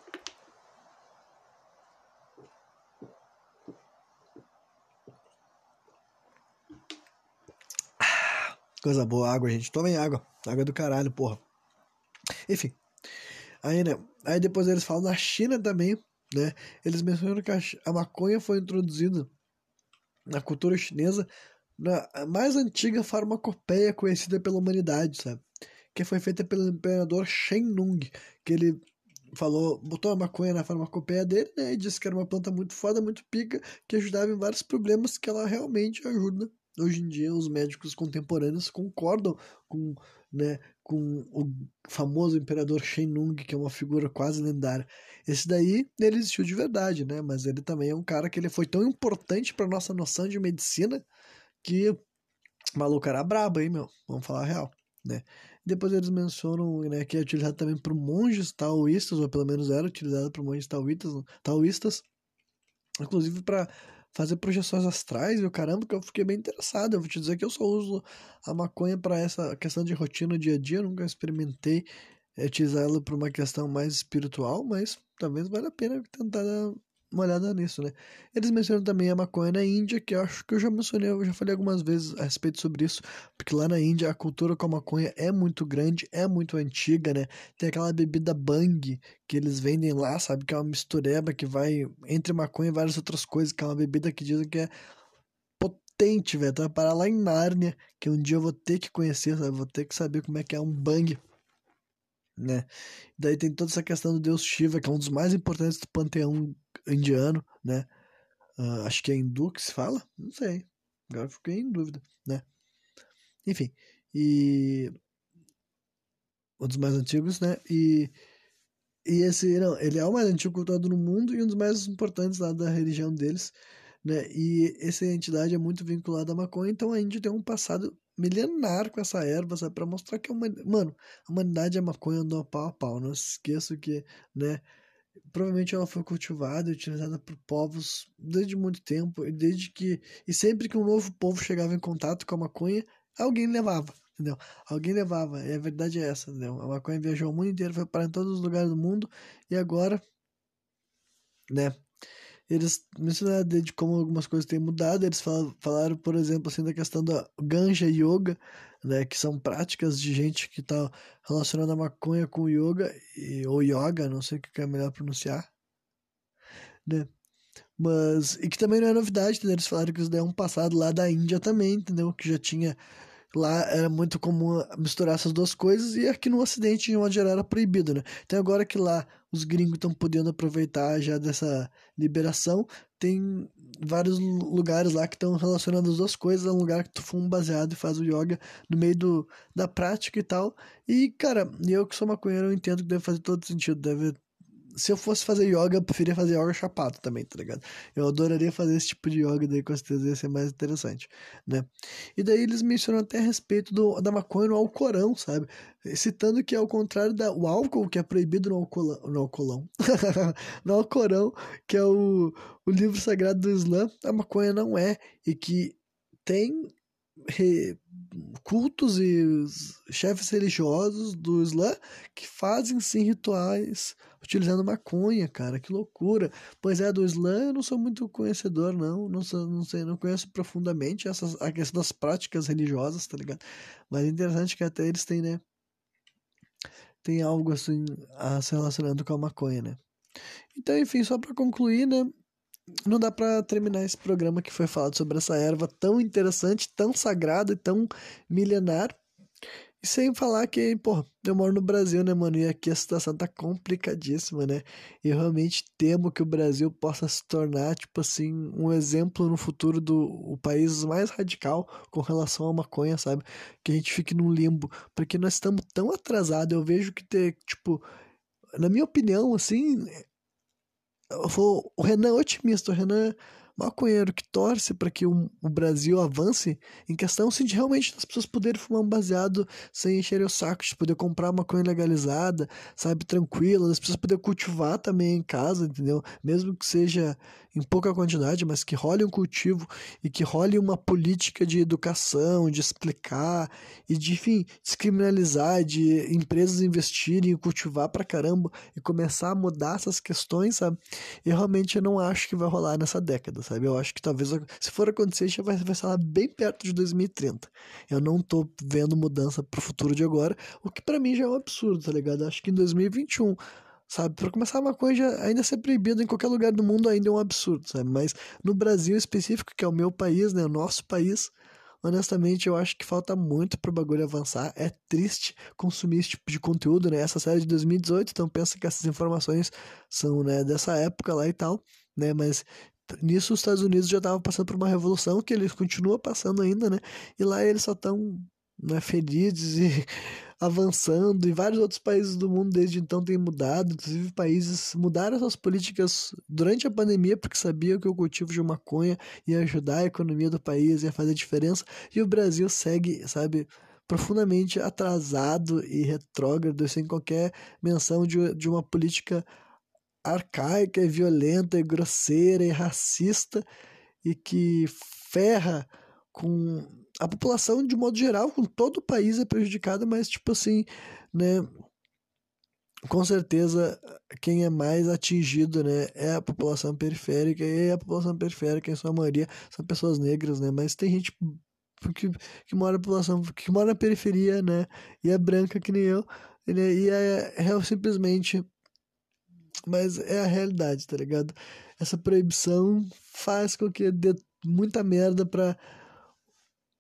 Coisa boa, água, gente. Tomem água. Água do caralho, porra. Enfim. Aí, né? Aí depois eles falam na China também, né? Eles mencionam que a maconha foi introduzida na cultura chinesa na mais antiga farmacopeia conhecida pela humanidade, sabe? Que foi feita pelo imperador Shen Nung, que ele falou, botou a maconha na farmacopeia dele, né? E disse que era uma planta muito foda, muito pica, que ajudava em vários problemas que ela realmente ajuda hoje em dia os médicos contemporâneos concordam com, né, com o famoso imperador Shen Nung, que é uma figura quase lendária. Esse daí, ele existiu de verdade, né? Mas ele também é um cara que ele foi tão importante para nossa noção de medicina que maluco era brabo aí, meu. Vamos falar a real, né? Depois eles mencionam né, que é utilizado também por monges taoístas, ou pelo menos era utilizado por monges taoístas, taoístas inclusive para fazer projeções astrais e o caramba, que eu fiquei bem interessado. Eu vou te dizer que eu só uso a maconha para essa questão de rotina dia a dia, eu nunca experimentei utilizar ela para uma questão mais espiritual, mas talvez valha a pena tentar uma olhada nisso, né? Eles mencionam também a maconha na Índia, que eu acho que eu já mencionei, eu já falei algumas vezes a respeito sobre isso, porque lá na Índia a cultura com a maconha é muito grande, é muito antiga, né? Tem aquela bebida bang que eles vendem lá, sabe? Que é uma mistureba que vai entre maconha e várias outras coisas, que é uma bebida que dizem que é potente, velho. Vai parar lá em Nárnia, que um dia eu vou ter que conhecer, sabe? Vou ter que saber como é que é um bang né? Daí tem toda essa questão do deus Shiva, que é um dos mais importantes do panteão indiano, né? Uh, acho que é hindu que se fala? Não sei. Agora fiquei em dúvida, né? Enfim, e um dos mais antigos, né? E e esse, não, ele é o mais antigo cultuado no mundo e um dos mais importantes lá da religião deles, né? E essa entidade é muito vinculada à maconha, então a Índia tem um passado milenar com essa erva, sabe? Pra mostrar que a humanidade, mano, a humanidade é maconha andou pau a pau. Não se esqueça que, né? Provavelmente ela foi cultivada e utilizada por povos desde muito tempo, e desde que. E sempre que um novo povo chegava em contato com a maconha, alguém levava, entendeu? Alguém levava, e a verdade é essa, entendeu? A maconha viajou o mundo inteiro, foi para em todos os lugares do mundo, e agora, né? eles mencionaram de como algumas coisas têm mudado. Eles falaram, por exemplo, assim, da questão da ganja yoga, né, que são práticas de gente que está relacionando a maconha com yoga, e, ou yoga, não sei o que é melhor pronunciar, né? Mas, e que também não é novidade, entendeu? Eles falaram que isso daí é um passado lá da Índia também, entendeu? Que já tinha lá era muito comum misturar essas duas coisas e aqui no Ocidente, de uma geral, era proibido, né? Então agora que lá os gringos estão podendo aproveitar já dessa liberação, tem vários lugares lá que estão relacionando as duas coisas, é um lugar que tu fuma baseado e faz o yoga no meio do, da prática e tal. E, cara, eu que sou maconheiro, eu entendo que deve fazer todo sentido, deve se eu fosse fazer yoga, eu preferia fazer yoga chapado também, tá ligado? Eu adoraria fazer esse tipo de yoga, daí com certeza ia ser mais interessante, né? E daí eles mencionam até a respeito do, da maconha no Alcorão, sabe? Citando que ao contrário da o álcool, que é proibido no Alcolão, no Alcolão, no Alcorão, que é o, o livro sagrado do Islã, a maconha não é, e que tem cultos e chefes religiosos do Islã que fazem sim rituais utilizando maconha, cara, que loucura. Pois é, do Islã eu não sou muito conhecedor, não, não, sou, não sei, não conheço profundamente essas, a questão das práticas religiosas, tá ligado? Mas é interessante que até eles têm, né, tem algo assim a se relacionando com a maconha, né? Então, enfim, só para concluir, né, não dá para terminar esse programa que foi falado sobre essa erva tão interessante, tão sagrada e tão milenar e sem falar que, pô, eu moro no Brasil, né, mano? E aqui a situação tá complicadíssima, né? E eu realmente temo que o Brasil possa se tornar, tipo assim, um exemplo no futuro do o país mais radical com relação à maconha, sabe? Que a gente fique num limbo. Porque nós estamos tão atrasados. Eu vejo que ter, tipo, na minha opinião, assim. Eu vou, o Renan é otimista, o Renan maconheiro que torce para que o, o, Brasil avance em questão assim, de realmente as pessoas poderem fumar um baseado sem encher o saco, de poder comprar maconha legalizada, sabe, tranquila, as pessoas poderem cultivar também em casa, entendeu? Mesmo que seja em pouca quantidade, mas que role um cultivo e que role uma política de educação, de explicar e de, enfim, descriminalizar, de empresas investirem e cultivar pra caramba e começar a mudar essas questões, sabe? Eu realmente não acho que vai rolar nessa década, sabe? Eu acho que talvez, se for acontecer, já vai, vai ser bem perto de 2030. Eu não tô vendo mudança pro futuro de agora, o que para mim já é um absurdo, tá ligado? Acho que em 2021 sabe? Para começar, a maconha ainda ser proibida em qualquer lugar do mundo ainda é um absurdo, sabe? Mas no Brasil específico, que é o meu país, né, o nosso país, honestamente eu acho que falta muito pro bagulho avançar. É triste consumir esse tipo de conteúdo, né? Essa série de 2018, então pensa que essas informações são, né, dessa época lá e tal, né? Mas nisso os Estados Unidos já estavam passando por uma revolução que eles continuam passando ainda, né? E lá eles só estão né, felizes e avançando. E vários outros países do mundo desde então têm mudado, inclusive países mudaram suas políticas durante a pandemia porque sabiam que o cultivo de maconha ia ajudar a economia do país, ia fazer diferença, e o Brasil segue, sabe, profundamente atrasado e retrógrado, sem qualquer menção de, de uma política arcaica e violenta e grosseira e racista e que ferra com a população de modo geral, com todo o país é prejudicada, mas tipo assim, né, com certeza quem é mais atingido, né, é a população periférica e a população periférica em sua maioria são pessoas negras, né, mas tem gente que, que mora na população que mora na periferia, né, e é branca que nem eu, né, e é, é simplesmente mas é a realidade, tá ligado? Essa proibição faz com que dê muita merda para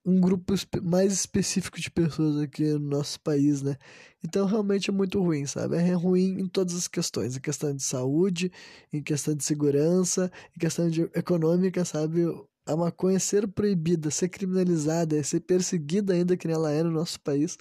um grupo mais específico de pessoas aqui no nosso país, né? Então realmente é muito ruim, sabe? É ruim em todas as questões, em questão de saúde, em questão de segurança, em questão de econômica, sabe? A maconha ser proibida, ser criminalizada, ser perseguida ainda que ela é no nosso país,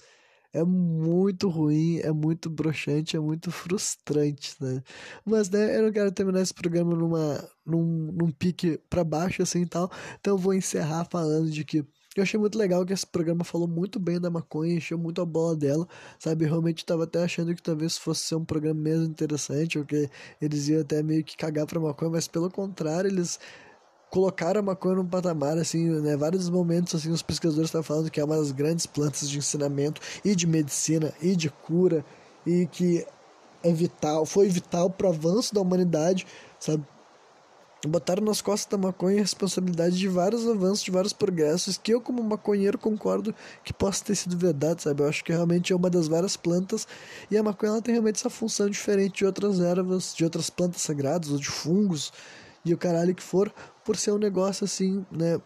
é muito ruim, é muito broxante, é muito frustrante, né? Mas, né, eu não quero terminar esse programa numa, num, num pique para baixo assim tal, então eu vou encerrar falando de que eu achei muito legal que esse programa falou muito bem da maconha, encheu muito a bola dela, sabe? Realmente tava até achando que talvez fosse ser um programa mesmo interessante, ou que eles iam até meio que cagar pra maconha, mas pelo contrário, eles colocaram a maconha num patamar, assim, né? Vários momentos, assim, os pesquisadores estavam falando que é uma das grandes plantas de ensinamento e de medicina e de cura, e que é vital, foi vital pro avanço da humanidade, sabe? botaram nas costas da maconha a responsabilidade de vários avanços, de vários progressos, que eu, como maconheiro, concordo que possa ter sido verdade, sabe? Eu acho que realmente é uma das várias plantas, e a maconha ela tem realmente essa função diferente de outras ervas, de outras plantas sagradas, ou de fungos, e o caralho que for, por ser um negócio assim, né?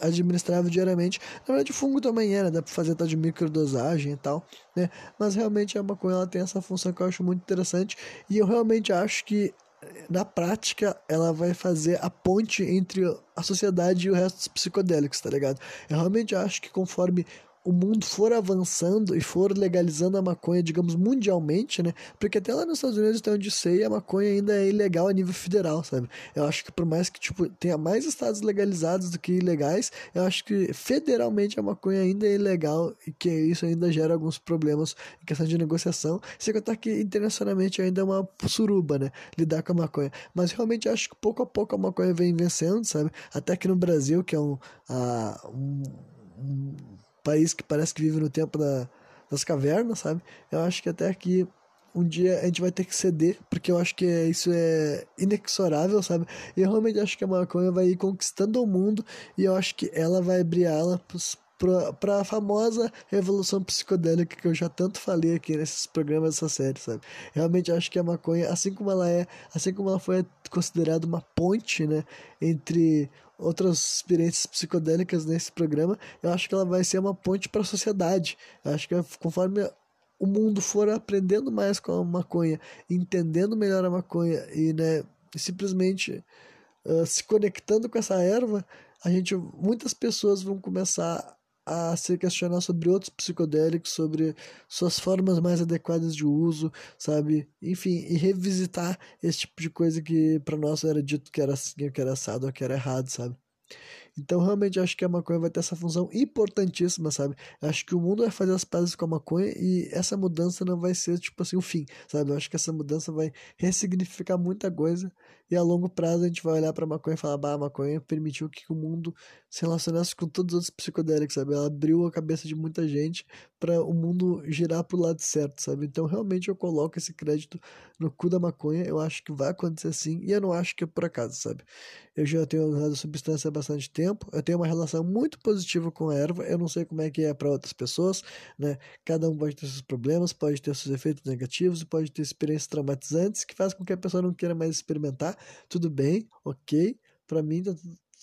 administrável diariamente. Na verdade, fungo também é, né? Dá pra fazer tal de microdosagem e tal, né? Mas realmente a maconha ela tem essa função que eu acho muito interessante. E eu realmente acho que na prática, ela vai fazer a ponte entre a sociedade e o resto dos psicodélicos, tá ligado? Eu realmente acho que conforme o mundo for avançando e for legalizando a maconha, digamos, mundialmente, né? Porque até lá nos Estados Unidos, até onde sei, a maconha ainda é ilegal a nível federal, sabe? Eu acho que por mais que, tipo, tenha mais estados legalizados do que ilegais, eu acho que federalmente a maconha ainda é ilegal e que isso ainda gera alguns problemas em questão de negociação. Sem contar que internacionalmente ainda é uma suruba, né? Lidar com a maconha. Mas realmente acho que pouco a pouco a maconha vem vencendo, sabe? Até que no Brasil, que é um, uh, um, um país que parece que vive no tempo da, das cavernas, sabe? Eu acho que até aqui um dia a gente vai ter que ceder, porque eu acho que isso é inexorável, sabe? E eu realmente acho que a maconha vai ir conquistando o mundo e eu acho que ela vai abrir ela para a famosa revolução psicodélica que eu já tanto falei aqui nesses programas dessa série, sabe? Realmente acho que a maconha, assim como ela é, assim como ela foi considerada uma ponte, né, entre outras experiências psicodélicas nesse programa, eu acho que ela vai ser uma ponte para a sociedade. Eu acho que conforme o mundo for aprendendo mais com a maconha, entendendo melhor a maconha e, né, simplesmente uh, se conectando com essa erva, a gente, muitas pessoas vão começar a se questionar sobre outros psicodélicos, sobre suas formas mais adequadas de uso, sabe? Enfim, e revisitar esse tipo de coisa que para nós era dito que era assim, que era assado, que era errado, sabe? Então, realmente, acho que a maconha vai ter essa função importantíssima, sabe? Acho que o mundo vai fazer as pazes com a maconha e essa mudança não vai ser, tipo assim, o fim, sabe? Eu acho que essa mudança vai ressignificar muita coisa e a longo prazo a gente vai olhar pra maconha e falar, bah, a maconha permitiu que o mundo se relacionasse com todos os outros psicodélicos, sabe? Ela abriu a cabeça de muita gente para o mundo girar pro lado certo, sabe? Então, realmente, eu coloco esse crédito no cu da maconha. Eu acho que vai acontecer assim e eu não acho que é por acaso, sabe? Eu já tenho usado substância há bastante tempo, eu tenho uma relação muito positiva com a erva. Eu não sei como é que é para outras pessoas, né? Cada um pode ter seus problemas, pode ter seus efeitos negativos, pode ter experiências traumatizantes que fazem com que a pessoa não queira mais experimentar. Tudo bem, ok. Para mim, tá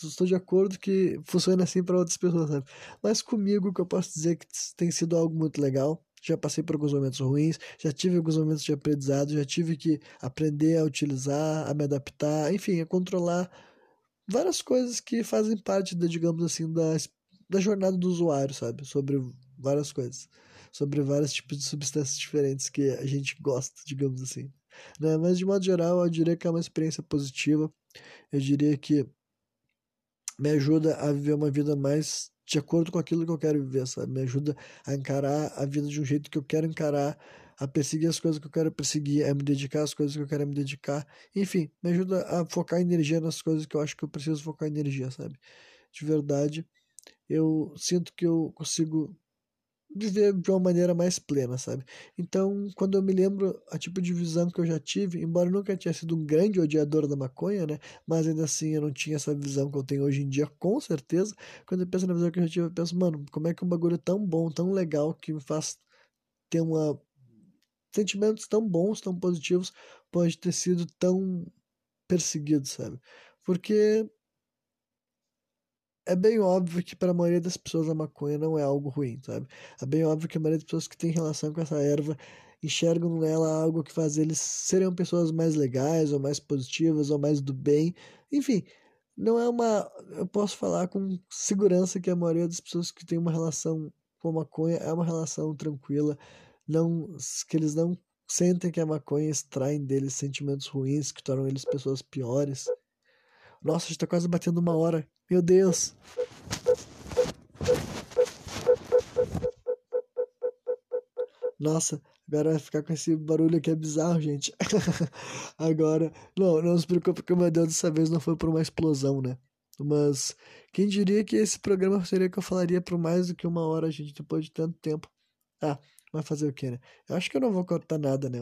estou de acordo que funciona assim para outras pessoas, sabe? Mas comigo, que eu posso dizer que tem sido algo muito legal. Já passei por alguns momentos ruins, já tive alguns momentos de aprendizado, já tive que aprender a utilizar, a me adaptar, enfim, a controlar várias coisas que fazem parte, da, digamos assim, da, da jornada do usuário, sabe? Sobre várias coisas. Sobre vários tipos de substâncias diferentes que a gente gosta, digamos assim. Né? Mas, de modo geral, eu diria que é uma experiência positiva. Eu diria que me ajuda a viver uma vida mais de acordo com aquilo que eu quero viver, sabe? Me ajuda a encarar a vida de um jeito que eu quero encarar, a perseguir as coisas que eu quero perseguir, a me dedicar às coisas que eu quero me dedicar. Enfim, me ajuda a focar energia nas coisas que eu acho que eu preciso focar energia, sabe? De verdade, eu sinto que eu consigo viver de uma maneira mais plena, sabe? Então, quando eu me lembro a tipo de visão que eu já tive, embora eu nunca tenha sido um grande odiador da maconha, né? Mas ainda assim eu não tinha essa visão que eu tenho hoje em dia, com certeza. Quando eu penso na visão que eu já tive, eu penso, mano, como é que um bagulho tão bom, tão legal, que me faz ter uma sentimentos tão bons, tão positivos, pode ter sido tão perseguido, sabe? Porque é bem óbvio que para a maioria das pessoas a maconha não é algo ruim, sabe? É bem óbvio que a maioria das pessoas que tem relação com essa erva enxergam nela algo que faz eles serem pessoas mais legais, ou mais positivas, ou mais do bem. Enfim, não é uma. Eu posso falar com segurança que a maioria das pessoas que tem uma relação com a maconha é uma relação tranquila, não que eles não sentem que a maconha extrai deles sentimentos ruins que tornam eles pessoas piores. Nossa, está quase batendo uma hora. Meu Deus. Nossa, agora vai ficar com esse barulho aqui é bizarro, gente. agora, não, não se preocupe que meu Deus dessa vez não foi por uma explosão, né? Mas quem diria que esse programa seria que eu falaria por mais do que uma hora, gente, depois de tanto tempo. Ah, vai fazer o que, né? Eu acho que eu não vou cortar nada, né?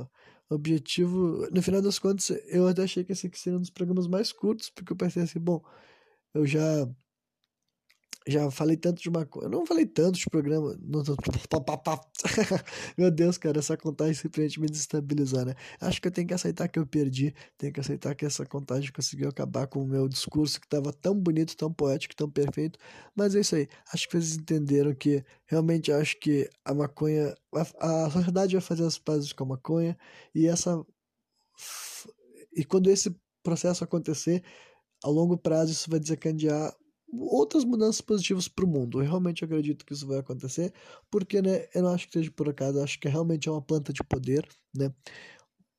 O objetivo, no final das contas, eu até achei que esse aqui seria um dos programas mais curtos, porque eu pensei assim, bom, eu já já falei tanto de uma coisa. Eu não falei tanto de programa. Meu Deus, cara, essa contagem simplesmente me desestabilizar, né? Acho que eu tenho que aceitar que eu perdi. Tenho que aceitar que essa contagem conseguiu acabar com o meu discurso que estava tão bonito, tão poético, tão perfeito. Mas é isso aí. Acho que vocês entenderam que realmente acho que a maconha. A, a sociedade vai fazer as pazes com a maconha. E essa. E quando esse processo acontecer, a longo prazo isso vai desencadear outras mudanças positivas para o mundo. Eu realmente acredito que isso vai acontecer, porque né, eu não acho que seja por acaso, acho que realmente é uma planta de poder, né?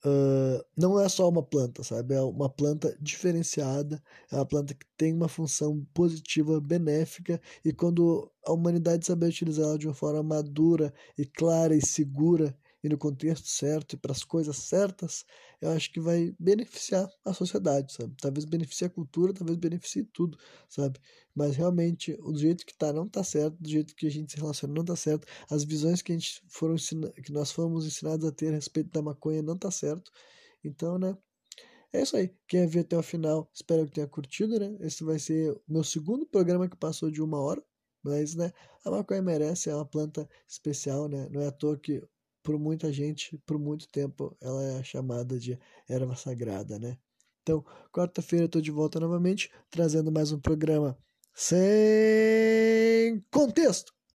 Uh, não é só uma planta, sabe? É uma planta diferenciada, é uma planta que tem uma função positiva, benéfica, e quando a humanidade saber utilizá-la de uma forma madura e clara e segura e no contexto certo e para as coisas certas, eu acho que vai beneficiar a sociedade, sabe? Talvez beneficie a cultura, talvez beneficie tudo, sabe? Mas realmente, do jeito que tá não tá certo, do jeito que a gente se relaciona não tá certo, as visões que a gente foram que nós fomos ensinados a ter a respeito da maconha não tá certo. Então, né? É isso aí. Quem viu até o final, espero que tenha curtido, né? Esse vai ser o meu segundo programa que passou de uma hora. Mas, né, a maconha merece, é uma planta especial, né? Não é à toa que por muita gente, por muito tempo, ela é chamada de erva sagrada, né? Então, quarta-feira eu tô de volta novamente, trazendo mais um programa sem contexto.